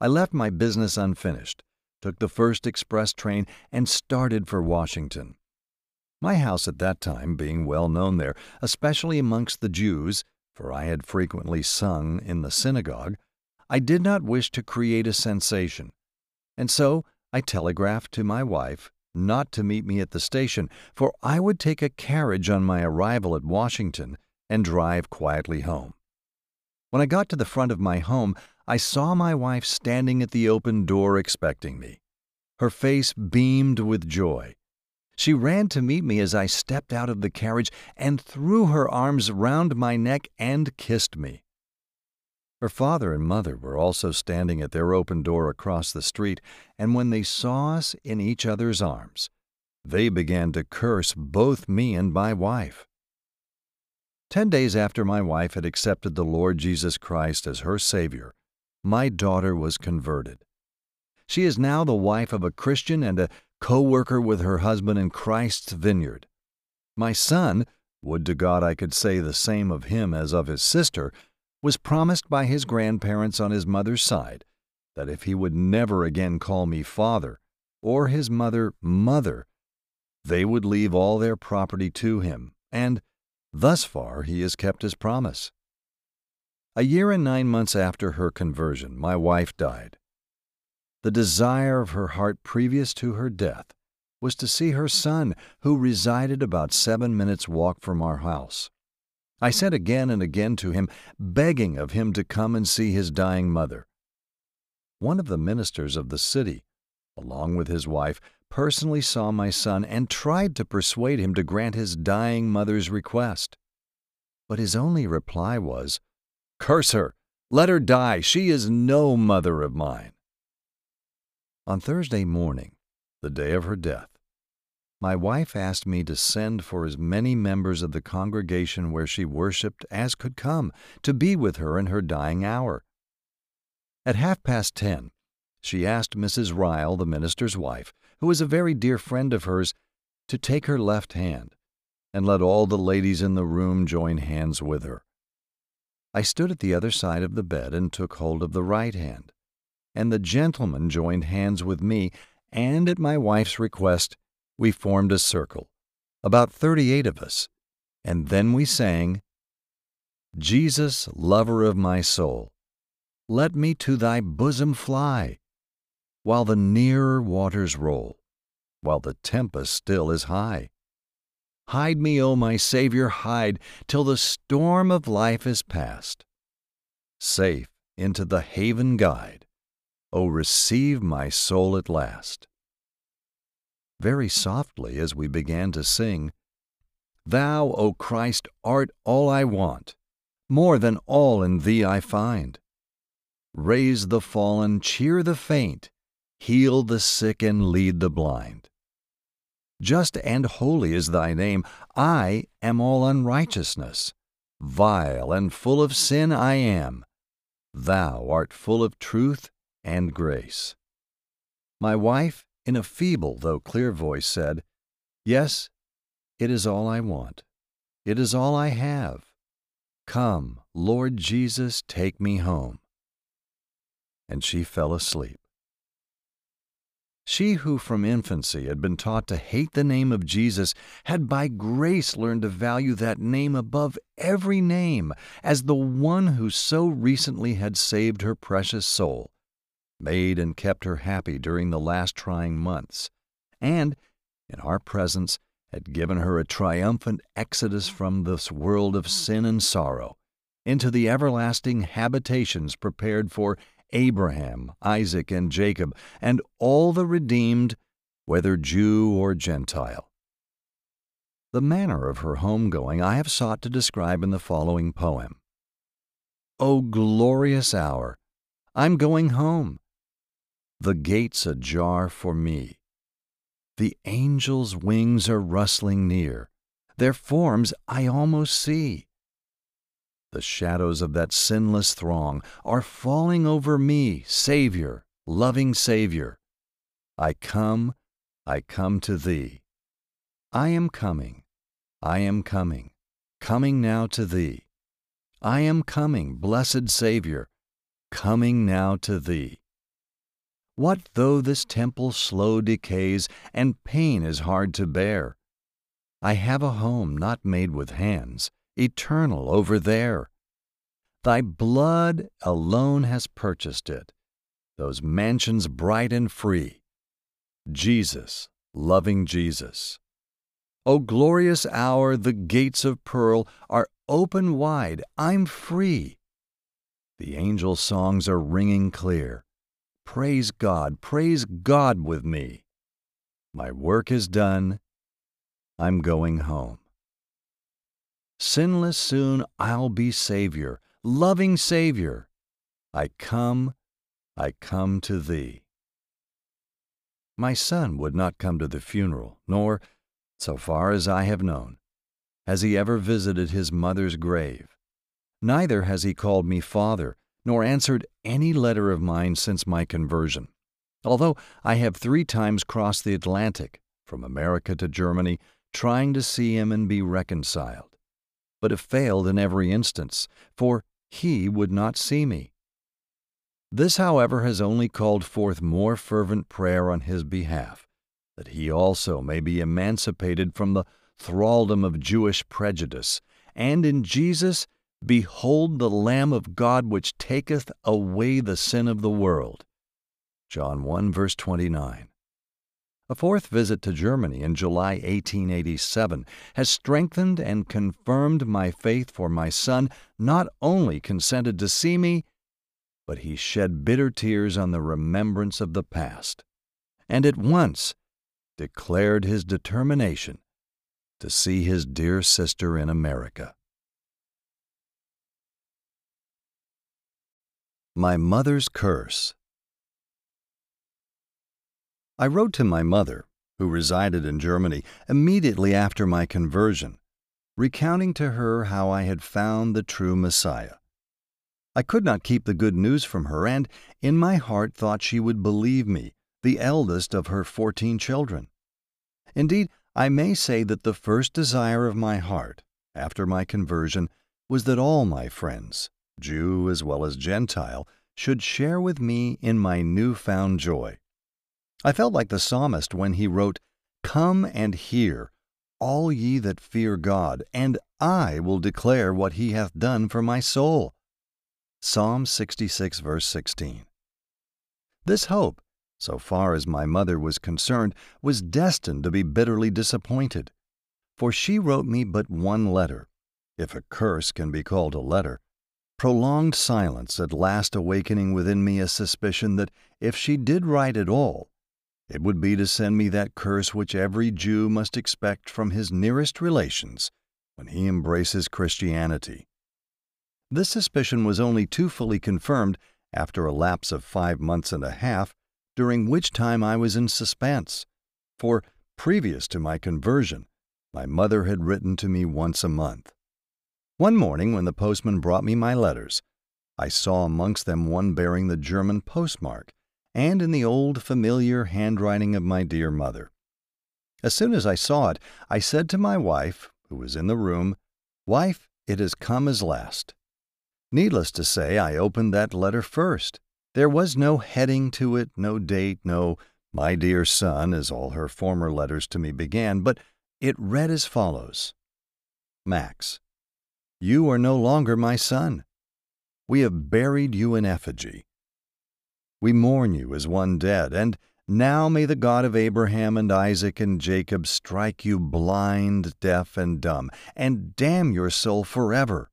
I left my business unfinished took the first express train, and started for Washington. My house at that time being well known there, especially amongst the Jews, for I had frequently sung in the synagogue, I did not wish to create a sensation, and so I telegraphed to my wife not to meet me at the station, for I would take a carriage on my arrival at Washington and drive quietly home. When I got to the front of my home, I saw my wife standing at the open door expecting me. Her face beamed with joy. She ran to meet me as I stepped out of the carriage and threw her arms round my neck and kissed me. Her father and mother were also standing at their open door across the street, and when they saw us in each other's arms, they began to curse both me and my wife. Ten days after my wife had accepted the Lord Jesus Christ as her Savior, my daughter was converted. She is now the wife of a Christian and a co worker with her husband in Christ's vineyard. My son, would to God I could say the same of him as of his sister, was promised by his grandparents on his mother's side that if he would never again call me father, or his mother mother, they would leave all their property to him, and thus far he has kept his promise. A year and nine months after her conversion, my wife died. The desire of her heart previous to her death was to see her son, who resided about seven minutes' walk from our house. I sent again and again to him, begging of him to come and see his dying mother. One of the ministers of the city, along with his wife, personally saw my son and tried to persuade him to grant his dying mother's request. But his only reply was, Curse her! Let her die! She is no mother of mine. On Thursday morning, the day of her death, my wife asked me to send for as many members of the congregation where she worshipped as could come to be with her in her dying hour. At half past ten, she asked Mrs. Ryle, the minister's wife, who was a very dear friend of hers, to take her left hand and let all the ladies in the room join hands with her. I stood at the other side of the bed and took hold of the right hand, and the gentleman joined hands with me, and at my wife's request, we formed a circle, about thirty eight of us, and then we sang, Jesus, lover of my soul, let me to thy bosom fly, while the nearer waters roll, while the tempest still is high. Hide me, O my Saviour, hide, till the storm of life is past. Safe into the haven guide, O receive my soul at last. Very softly, as we began to sing, Thou, O Christ, art all I want, more than all in Thee I find. Raise the fallen, cheer the faint, heal the sick, and lead the blind. Just and holy is Thy name. I am all unrighteousness. Vile and full of sin I am. Thou art full of truth and grace. My wife, in a feeble though clear voice, said, Yes, it is all I want. It is all I have. Come, Lord Jesus, take me home. And she fell asleep. She who from infancy had been taught to hate the name of Jesus had by grace learned to value that name above every name as the one who so recently had saved her precious soul, made and kept her happy during the last trying months, and, in our presence, had given her a triumphant exodus from this world of sin and sorrow into the everlasting habitations prepared for Abraham, Isaac, and Jacob, and all the redeemed, whether Jew or Gentile. The manner of her homegoing I have sought to describe in the following poem. O glorious hour! I'm going home. The gates ajar for me. The angels' wings are rustling near. Their forms I almost see. The shadows of that sinless throng are falling over me, Savior, loving Savior. I come, I come to Thee. I am coming, I am coming, coming now to Thee. I am coming, blessed Savior, coming now to Thee. What though this temple slow decays and pain is hard to bear? I have a home not made with hands, eternal over there. Thy blood alone has purchased it, those mansions bright and free. Jesus, loving Jesus. O glorious hour, the gates of pearl are open wide, I'm free. The angel songs are ringing clear. Praise God, praise God with me. My work is done, I'm going home. Sinless soon I'll be Savior, loving Savior. I come, I come to Thee. My son would not come to the funeral, nor, so far as I have known, has he ever visited his mother's grave. Neither has he called me father, nor answered any letter of mine since my conversion, although I have three times crossed the Atlantic, from America to Germany, trying to see him and be reconciled but have failed in every instance, for he would not see me. This, however, has only called forth more fervent prayer on his behalf, that he also may be emancipated from the thraldom of Jewish prejudice, and in Jesus behold the Lamb of God which taketh away the sin of the world. John 1 verse 29. A fourth visit to Germany in July 1887 has strengthened and confirmed my faith, for my son not only consented to see me, but he shed bitter tears on the remembrance of the past, and at once declared his determination to see his dear sister in America. My Mother's Curse I wrote to my mother, who resided in Germany, immediately after my conversion, recounting to her how I had found the true Messiah. I could not keep the good news from her, and in my heart thought she would believe me, the eldest of her fourteen children. Indeed, I may say that the first desire of my heart, after my conversion, was that all my friends, Jew as well as Gentile, should share with me in my new found joy. I felt like the psalmist when he wrote, Come and hear, all ye that fear God, and I will declare what he hath done for my soul. Psalm 66, verse 16. This hope, so far as my mother was concerned, was destined to be bitterly disappointed, for she wrote me but one letter, if a curse can be called a letter, prolonged silence at last awakening within me a suspicion that if she did write at all, it would be to send me that curse which every Jew must expect from his nearest relations when he embraces Christianity. This suspicion was only too fully confirmed after a lapse of five months and a half, during which time I was in suspense, for previous to my conversion, my mother had written to me once a month. One morning, when the postman brought me my letters, I saw amongst them one bearing the German postmark, and in the old familiar handwriting of my dear mother. As soon as I saw it, I said to my wife, who was in the room, Wife, it has come as last. Needless to say, I opened that letter first. There was no heading to it, no date, no my dear son, as all her former letters to me began, but it read as follows Max, you are no longer my son. We have buried you in effigy. We mourn you as one dead, and now may the God of Abraham and Isaac and Jacob strike you blind, deaf, and dumb, and damn your soul forever.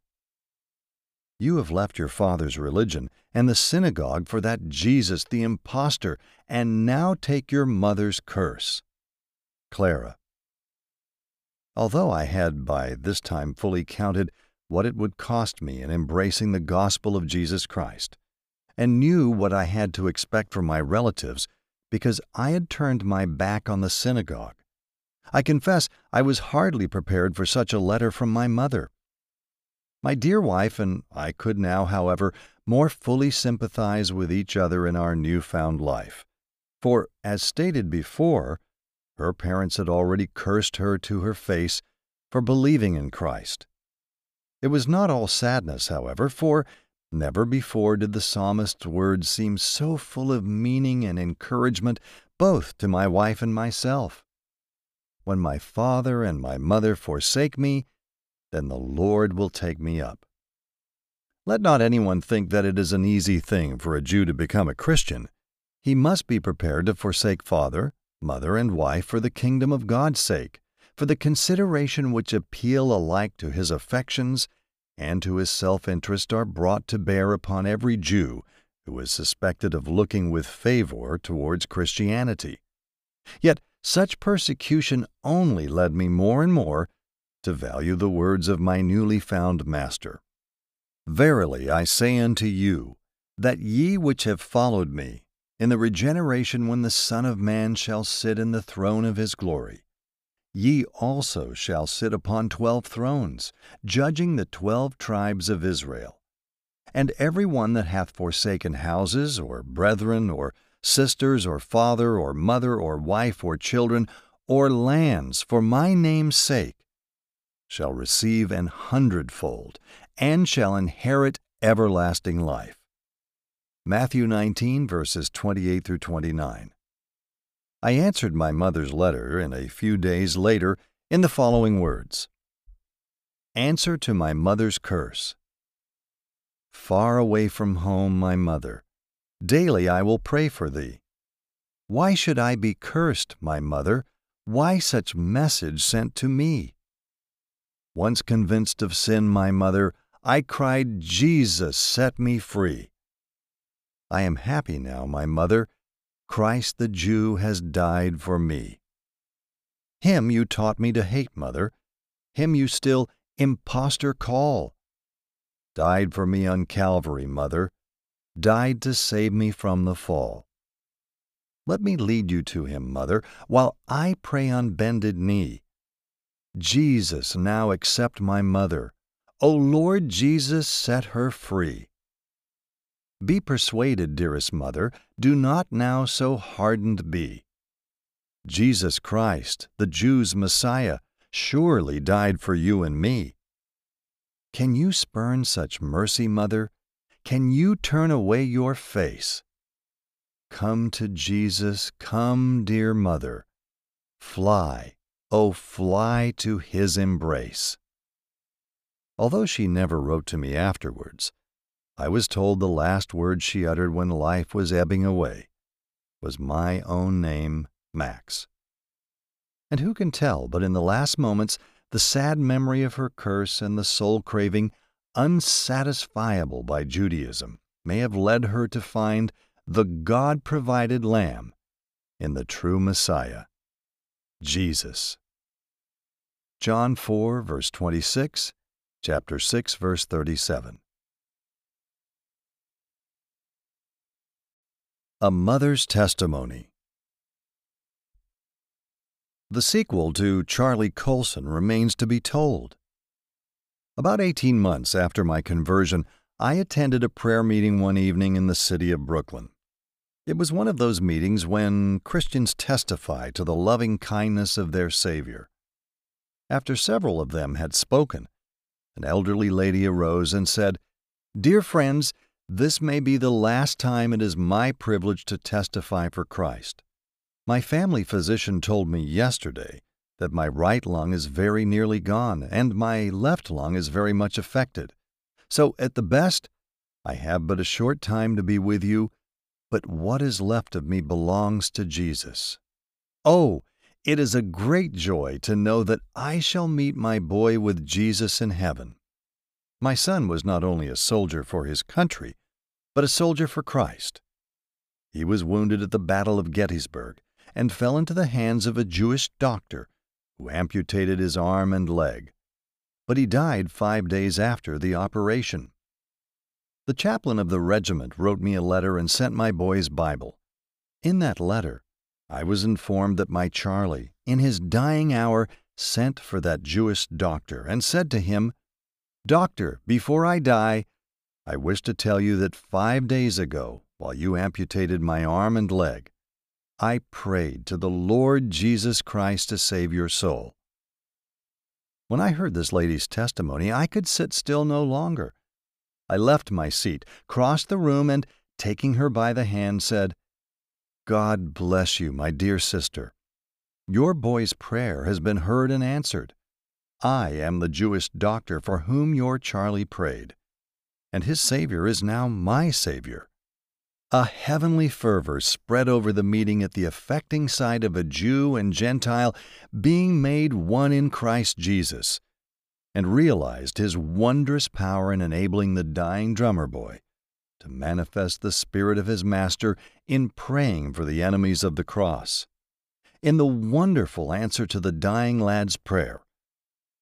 You have left your father's religion and the synagogue for that Jesus the impostor, and now take your mother's curse. Clara. Although I had by this time fully counted what it would cost me in embracing the gospel of Jesus Christ, and knew what I had to expect from my relatives because I had turned my back on the synagogue. I confess I was hardly prepared for such a letter from my mother. My dear wife and I could now, however, more fully sympathize with each other in our new-found life. For, as stated before, her parents had already cursed her to her face for believing in Christ. It was not all sadness, however, for Never before did the psalmist's words seem so full of meaning and encouragement both to my wife and myself. When my father and my mother forsake me, then the Lord will take me up. Let not anyone think that it is an easy thing for a Jew to become a Christian. He must be prepared to forsake father, mother, and wife for the kingdom of God's sake, for the consideration which appeal alike to his affections and to his self interest are brought to bear upon every Jew who is suspected of looking with favor towards Christianity. Yet such persecution only led me more and more to value the words of my newly found Master. Verily I say unto you, that ye which have followed me, in the regeneration when the Son of Man shall sit in the throne of his glory, Ye also shall sit upon twelve thrones, judging the twelve tribes of Israel. And every one that hath forsaken houses, or brethren, or sisters, or father, or mother, or wife, or children, or lands, for my name's sake, shall receive an hundredfold, and shall inherit everlasting life. Matthew 19, verses 28 through 29. I answered my mother's letter in a few days later in the following words Answer to my mother's curse. Far away from home, my mother, daily I will pray for thee. Why should I be cursed, my mother? Why such message sent to me? Once convinced of sin, my mother, I cried, Jesus, set me free. I am happy now, my mother, Christ the Jew has died for me. Him you taught me to hate, mother. Him you still impostor call. Died for me on Calvary, mother. Died to save me from the fall. Let me lead you to him, mother, while I pray on bended knee. Jesus, now accept my mother. O Lord Jesus, set her free. Be persuaded, dearest mother, do not now so hardened be. Jesus Christ, the Jews' Messiah, surely died for you and me. Can you spurn such mercy, mother? Can you turn away your face? Come to Jesus, come, dear mother. Fly, oh, fly to his embrace. Although she never wrote to me afterwards, I was told the last word she uttered when life was ebbing away was my own name, Max. And who can tell but in the last moments the sad memory of her curse and the soul craving, unsatisfiable by Judaism, may have led her to find the God provided Lamb in the true Messiah, Jesus. John 4, verse 26, chapter 6, verse 37. A Mother's Testimony The sequel to Charlie Coulson remains to be told. About 18 months after my conversion, I attended a prayer meeting one evening in the city of Brooklyn. It was one of those meetings when Christians testify to the loving kindness of their Savior. After several of them had spoken, an elderly lady arose and said, Dear friends, this may be the last time it is my privilege to testify for Christ. My family physician told me yesterday that my right lung is very nearly gone and my left lung is very much affected. So, at the best, I have but a short time to be with you but what is left of me belongs to Jesus. Oh, it is a great joy to know that I shall meet my boy with Jesus in heaven. My son was not only a soldier for his country, but a soldier for Christ. He was wounded at the Battle of Gettysburg and fell into the hands of a Jewish doctor who amputated his arm and leg. But he died five days after the operation. The chaplain of the regiment wrote me a letter and sent my boy's Bible. In that letter, I was informed that my Charlie, in his dying hour, sent for that Jewish doctor and said to him, Doctor, before I die, I wish to tell you that five days ago, while you amputated my arm and leg, I prayed to the Lord Jesus Christ to save your soul. When I heard this lady's testimony, I could sit still no longer. I left my seat, crossed the room, and, taking her by the hand, said, God bless you, my dear sister. Your boy's prayer has been heard and answered. I am the Jewish doctor for whom your Charlie prayed, and his Savior is now my Savior. A heavenly fervor spread over the meeting at the affecting sight of a Jew and Gentile being made one in Christ Jesus and realized his wondrous power in enabling the dying drummer boy to manifest the spirit of his master in praying for the enemies of the cross, in the wonderful answer to the dying lad's prayer,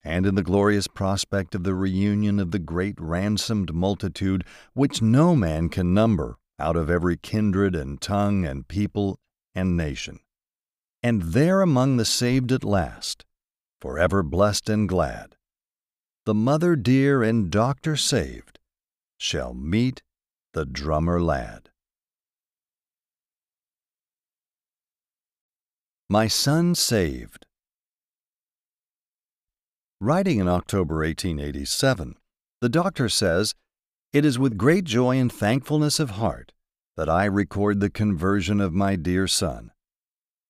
and in the glorious prospect of the reunion of the great ransomed multitude which no man can number out of every kindred and tongue and people and nation. And there among the saved at last, forever blessed and glad, the mother dear and doctor saved shall meet the drummer lad. My Son Saved. Writing in October 1887, the doctor says, It is with great joy and thankfulness of heart that I record the conversion of my dear son.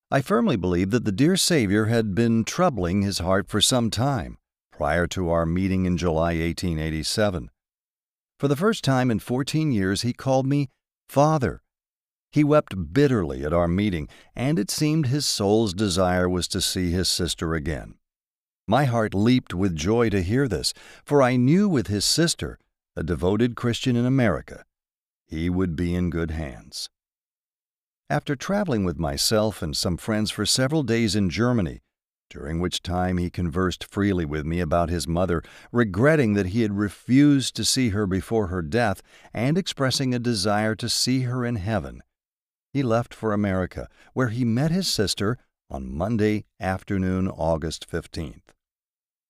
I firmly believe that the dear Savior had been troubling his heart for some time prior to our meeting in July 1887. For the first time in 14 years, he called me Father. He wept bitterly at our meeting, and it seemed his soul's desire was to see his sister again. My heart leaped with joy to hear this, for I knew with his sister, a devoted Christian in America, he would be in good hands. After traveling with myself and some friends for several days in Germany, during which time he conversed freely with me about his mother, regretting that he had refused to see her before her death and expressing a desire to see her in heaven. He left for America, where he met his sister on Monday afternoon, August 15th.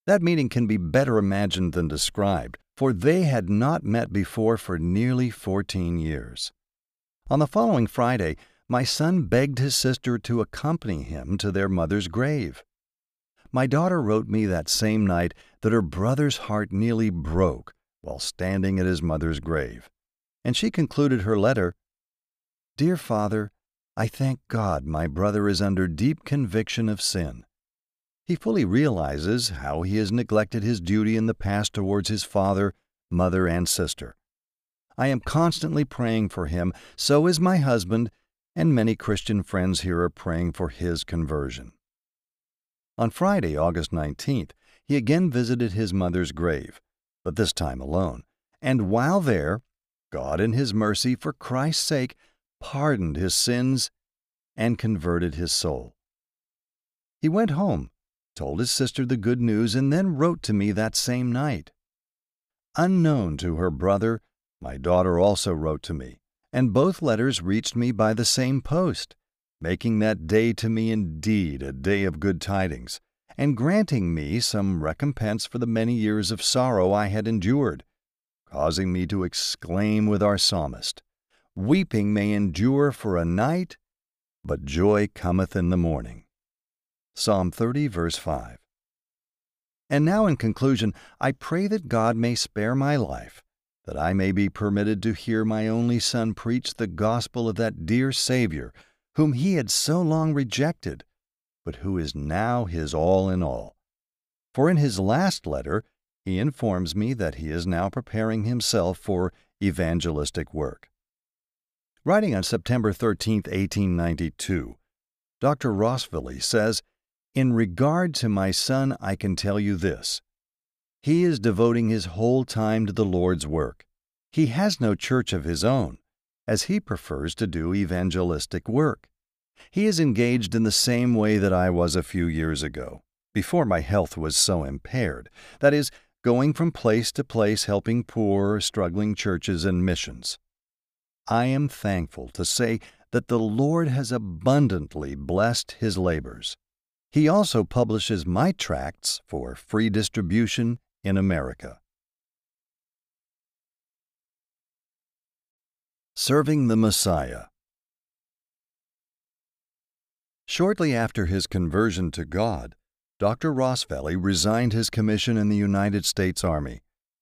That meeting can be better imagined than described, for they had not met before for nearly 14 years. On the following Friday, my son begged his sister to accompany him to their mother's grave. My daughter wrote me that same night that her brother's heart nearly broke while standing at his mother's grave, and she concluded her letter Dear Father, I thank God my brother is under deep conviction of sin. He fully realizes how he has neglected his duty in the past towards his father, mother, and sister. I am constantly praying for him, so is my husband, and many Christian friends here are praying for his conversion. On Friday, August 19th, he again visited his mother's grave, but this time alone, and while there, God in His mercy, for Christ's sake, pardoned his sins and converted his soul. He went home, told his sister the good news, and then wrote to me that same night. Unknown to her brother, my daughter also wrote to me, and both letters reached me by the same post, making that day to me indeed a day of good tidings, and granting me some recompense for the many years of sorrow I had endured, causing me to exclaim with our psalmist, Weeping may endure for a night, but joy cometh in the morning. Psalm 30, verse 5. And now, in conclusion, I pray that God may spare my life, that I may be permitted to hear my only Son preach the gospel of that dear Savior, whom he had so long rejected, but who is now his all in all. For in his last letter, he informs me that he is now preparing himself for evangelistic work. Writing on September 13, 1892, Dr. Rosvally says, In regard to my son, I can tell you this. He is devoting his whole time to the Lord's work. He has no church of his own, as he prefers to do evangelistic work. He is engaged in the same way that I was a few years ago, before my health was so impaired, that is, going from place to place helping poor, struggling churches and missions. I am thankful to say that the Lord has abundantly blessed his labors. He also publishes my tracts for free distribution in America. Serving the Messiah Shortly after his conversion to God, Dr. Rosvally resigned his commission in the United States Army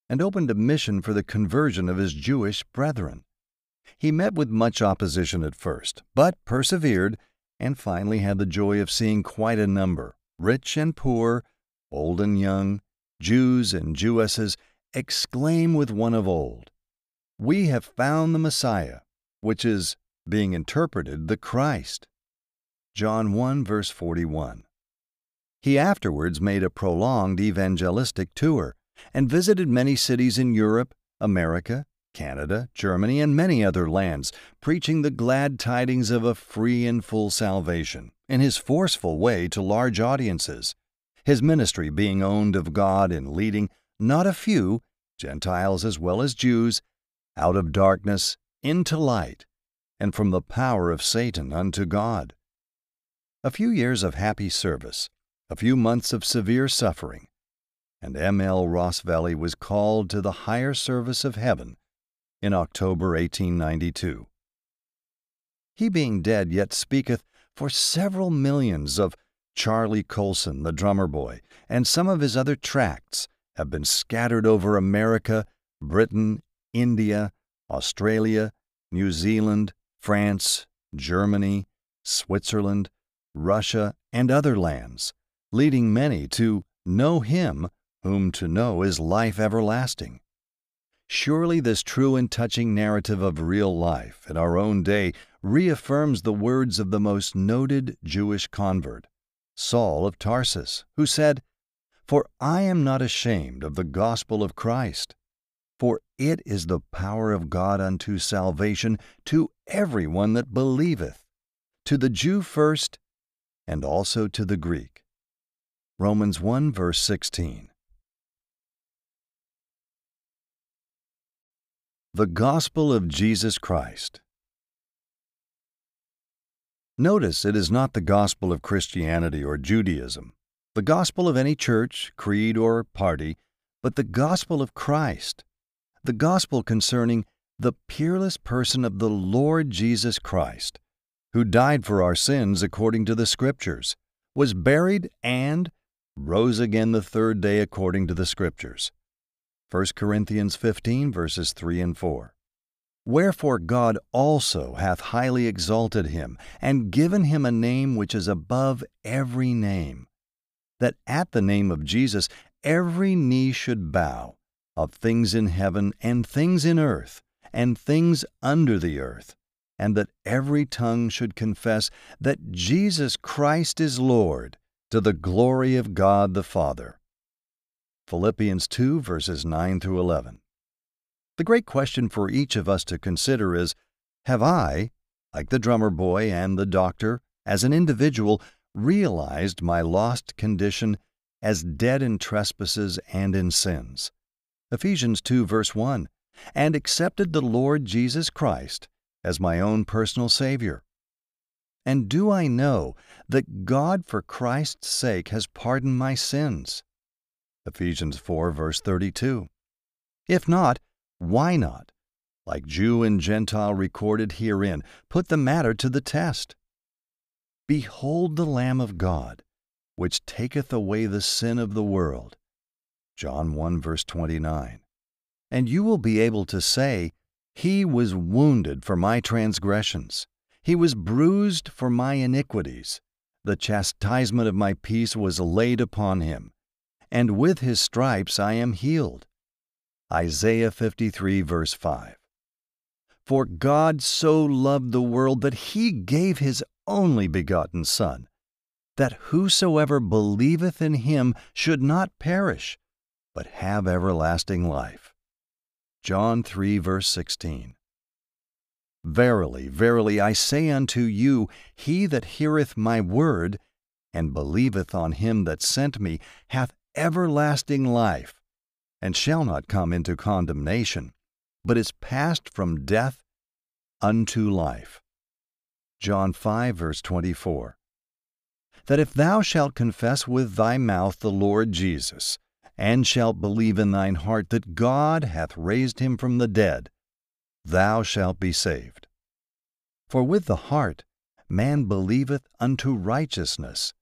and opened a mission for the conversion of his Jewish brethren. He met with much opposition at first, but persevered and finally had the joy of seeing quite a number, rich and poor, old and young, Jews and Jewesses, exclaim with one of old, We have found the Messiah, which is, being interpreted, the Christ. John 1, verse 41. He afterwards made a prolonged evangelistic tour and visited many cities in Europe, America, Canada, Germany, and many other lands, preaching the glad tidings of a free and full salvation in his forceful way to large audiences, his ministry being owned of God in leading not a few, Gentiles as well as Jews, out of darkness into light, and from the power of Satan unto God. A few years of happy service, a few months of severe suffering, and M. L. Rosvally was called to the higher service of heaven in October 1892. He being dead yet speaketh for several millions of Charlie Coulson, the drummer boy, and some of his other tracts have been scattered over America, Britain, India, Australia, New Zealand, France, Germany, Switzerland, Russia, and other lands, leading many to know Him whom to know is life everlasting. Surely this true and touching narrative of real life in our own day reaffirms the words of the most noted Jewish convert, Saul of Tarsus, who said, For I am not ashamed of the gospel of Christ, for it is the power of God unto salvation to every one that believeth, to the Jew first, and also to the Greek. Romans 1 verse 16. The Gospel of Jesus Christ. Notice it is not the gospel of Christianity or Judaism, the gospel of any church, creed, or party, but the gospel of Christ, the gospel concerning the peerless person of the Lord Jesus Christ, who died for our sins according to the Scriptures, was buried, and rose again the third day according to the Scriptures. 1 Corinthians 15, verses 3 and 4. Wherefore God also hath highly exalted him, and given him a name which is above every name, that at the name of Jesus every knee should bow, of things in heaven, and things in earth, and things under the earth, and that every tongue should confess that Jesus Christ is Lord, to the glory of God the Father. Philippians 2, verses 9 through 11. The great question for each of us to consider is Have I, like the drummer boy and the doctor, as an individual, realized my lost condition as dead in trespasses and in sins. Ephesians 2, verse 1, and accepted the Lord Jesus Christ as my own personal Savior. And do I know that God for Christ's sake has pardoned my sins? Ephesians 4, verse 32. If not, why not? Like Jew and Gentile recorded herein, put the matter to the test. Behold the Lamb of God, which taketh away the sin of the world. John 1, verse 29. And you will be able to say, He was wounded for my transgressions, He was bruised for my iniquities. The chastisement of my peace was laid upon Him, and with His stripes I am healed. Isaiah 53, verse 5. For God so loved the world that he gave his only begotten Son, that whosoever believeth in him should not perish, but have everlasting life. John 3, verse 16. Verily, verily, I say unto you, he that heareth my word, and believeth on him that sent me, hath everlasting life, and shall not come into condemnation, but is passed from death unto life. John 5, verse 24. That if thou shalt confess with thy mouth the Lord Jesus, and shalt believe in thine heart that God hath raised him from the dead, thou shalt be saved. For with the heart man believeth unto righteousness,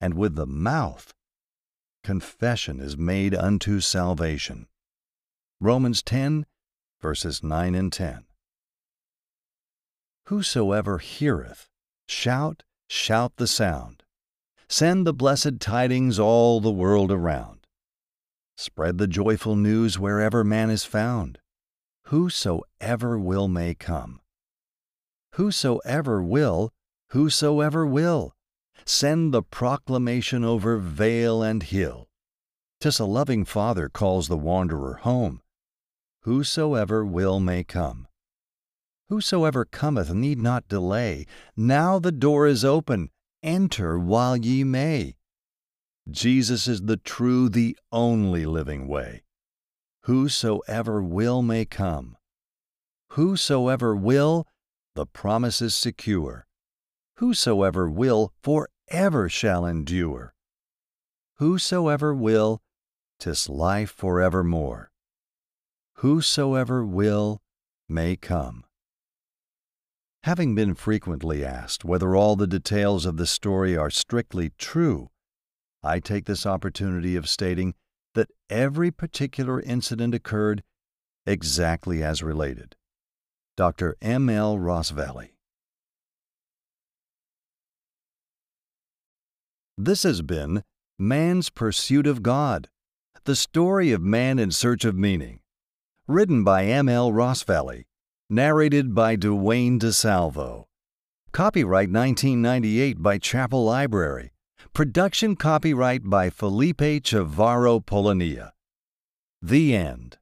and with the mouth confession is made unto salvation. Romans 10, verses 9 and 10. Whosoever heareth, shout, shout the sound. Send the blessed tidings all the world around. Spread the joyful news wherever man is found. Whosoever will may come. Whosoever will, whosoever will. Send the proclamation over vale and hill. Tis a loving Father calls the wanderer home. Whosoever will may come. Whosoever cometh need not delay. Now the door is open. Enter while ye may. Jesus is the true, the only living way. Whosoever will may come. Whosoever will, the promise is secure. Whosoever will forever shall endure. Whosoever will, tis life forevermore. Whosoever will may come. Having been frequently asked whether all the details of the story are strictly true, I take this opportunity of stating that every particular incident occurred exactly as related. Dr. M. L. Rosvally. This has been Man's Pursuit of God, the story of man in search of meaning, written by M. L. Rosvally Narrated by Duane DeSalvo. Copyright 1998 by Chapel Library. Production copyright by Felipe Chavarro Polonia. The End.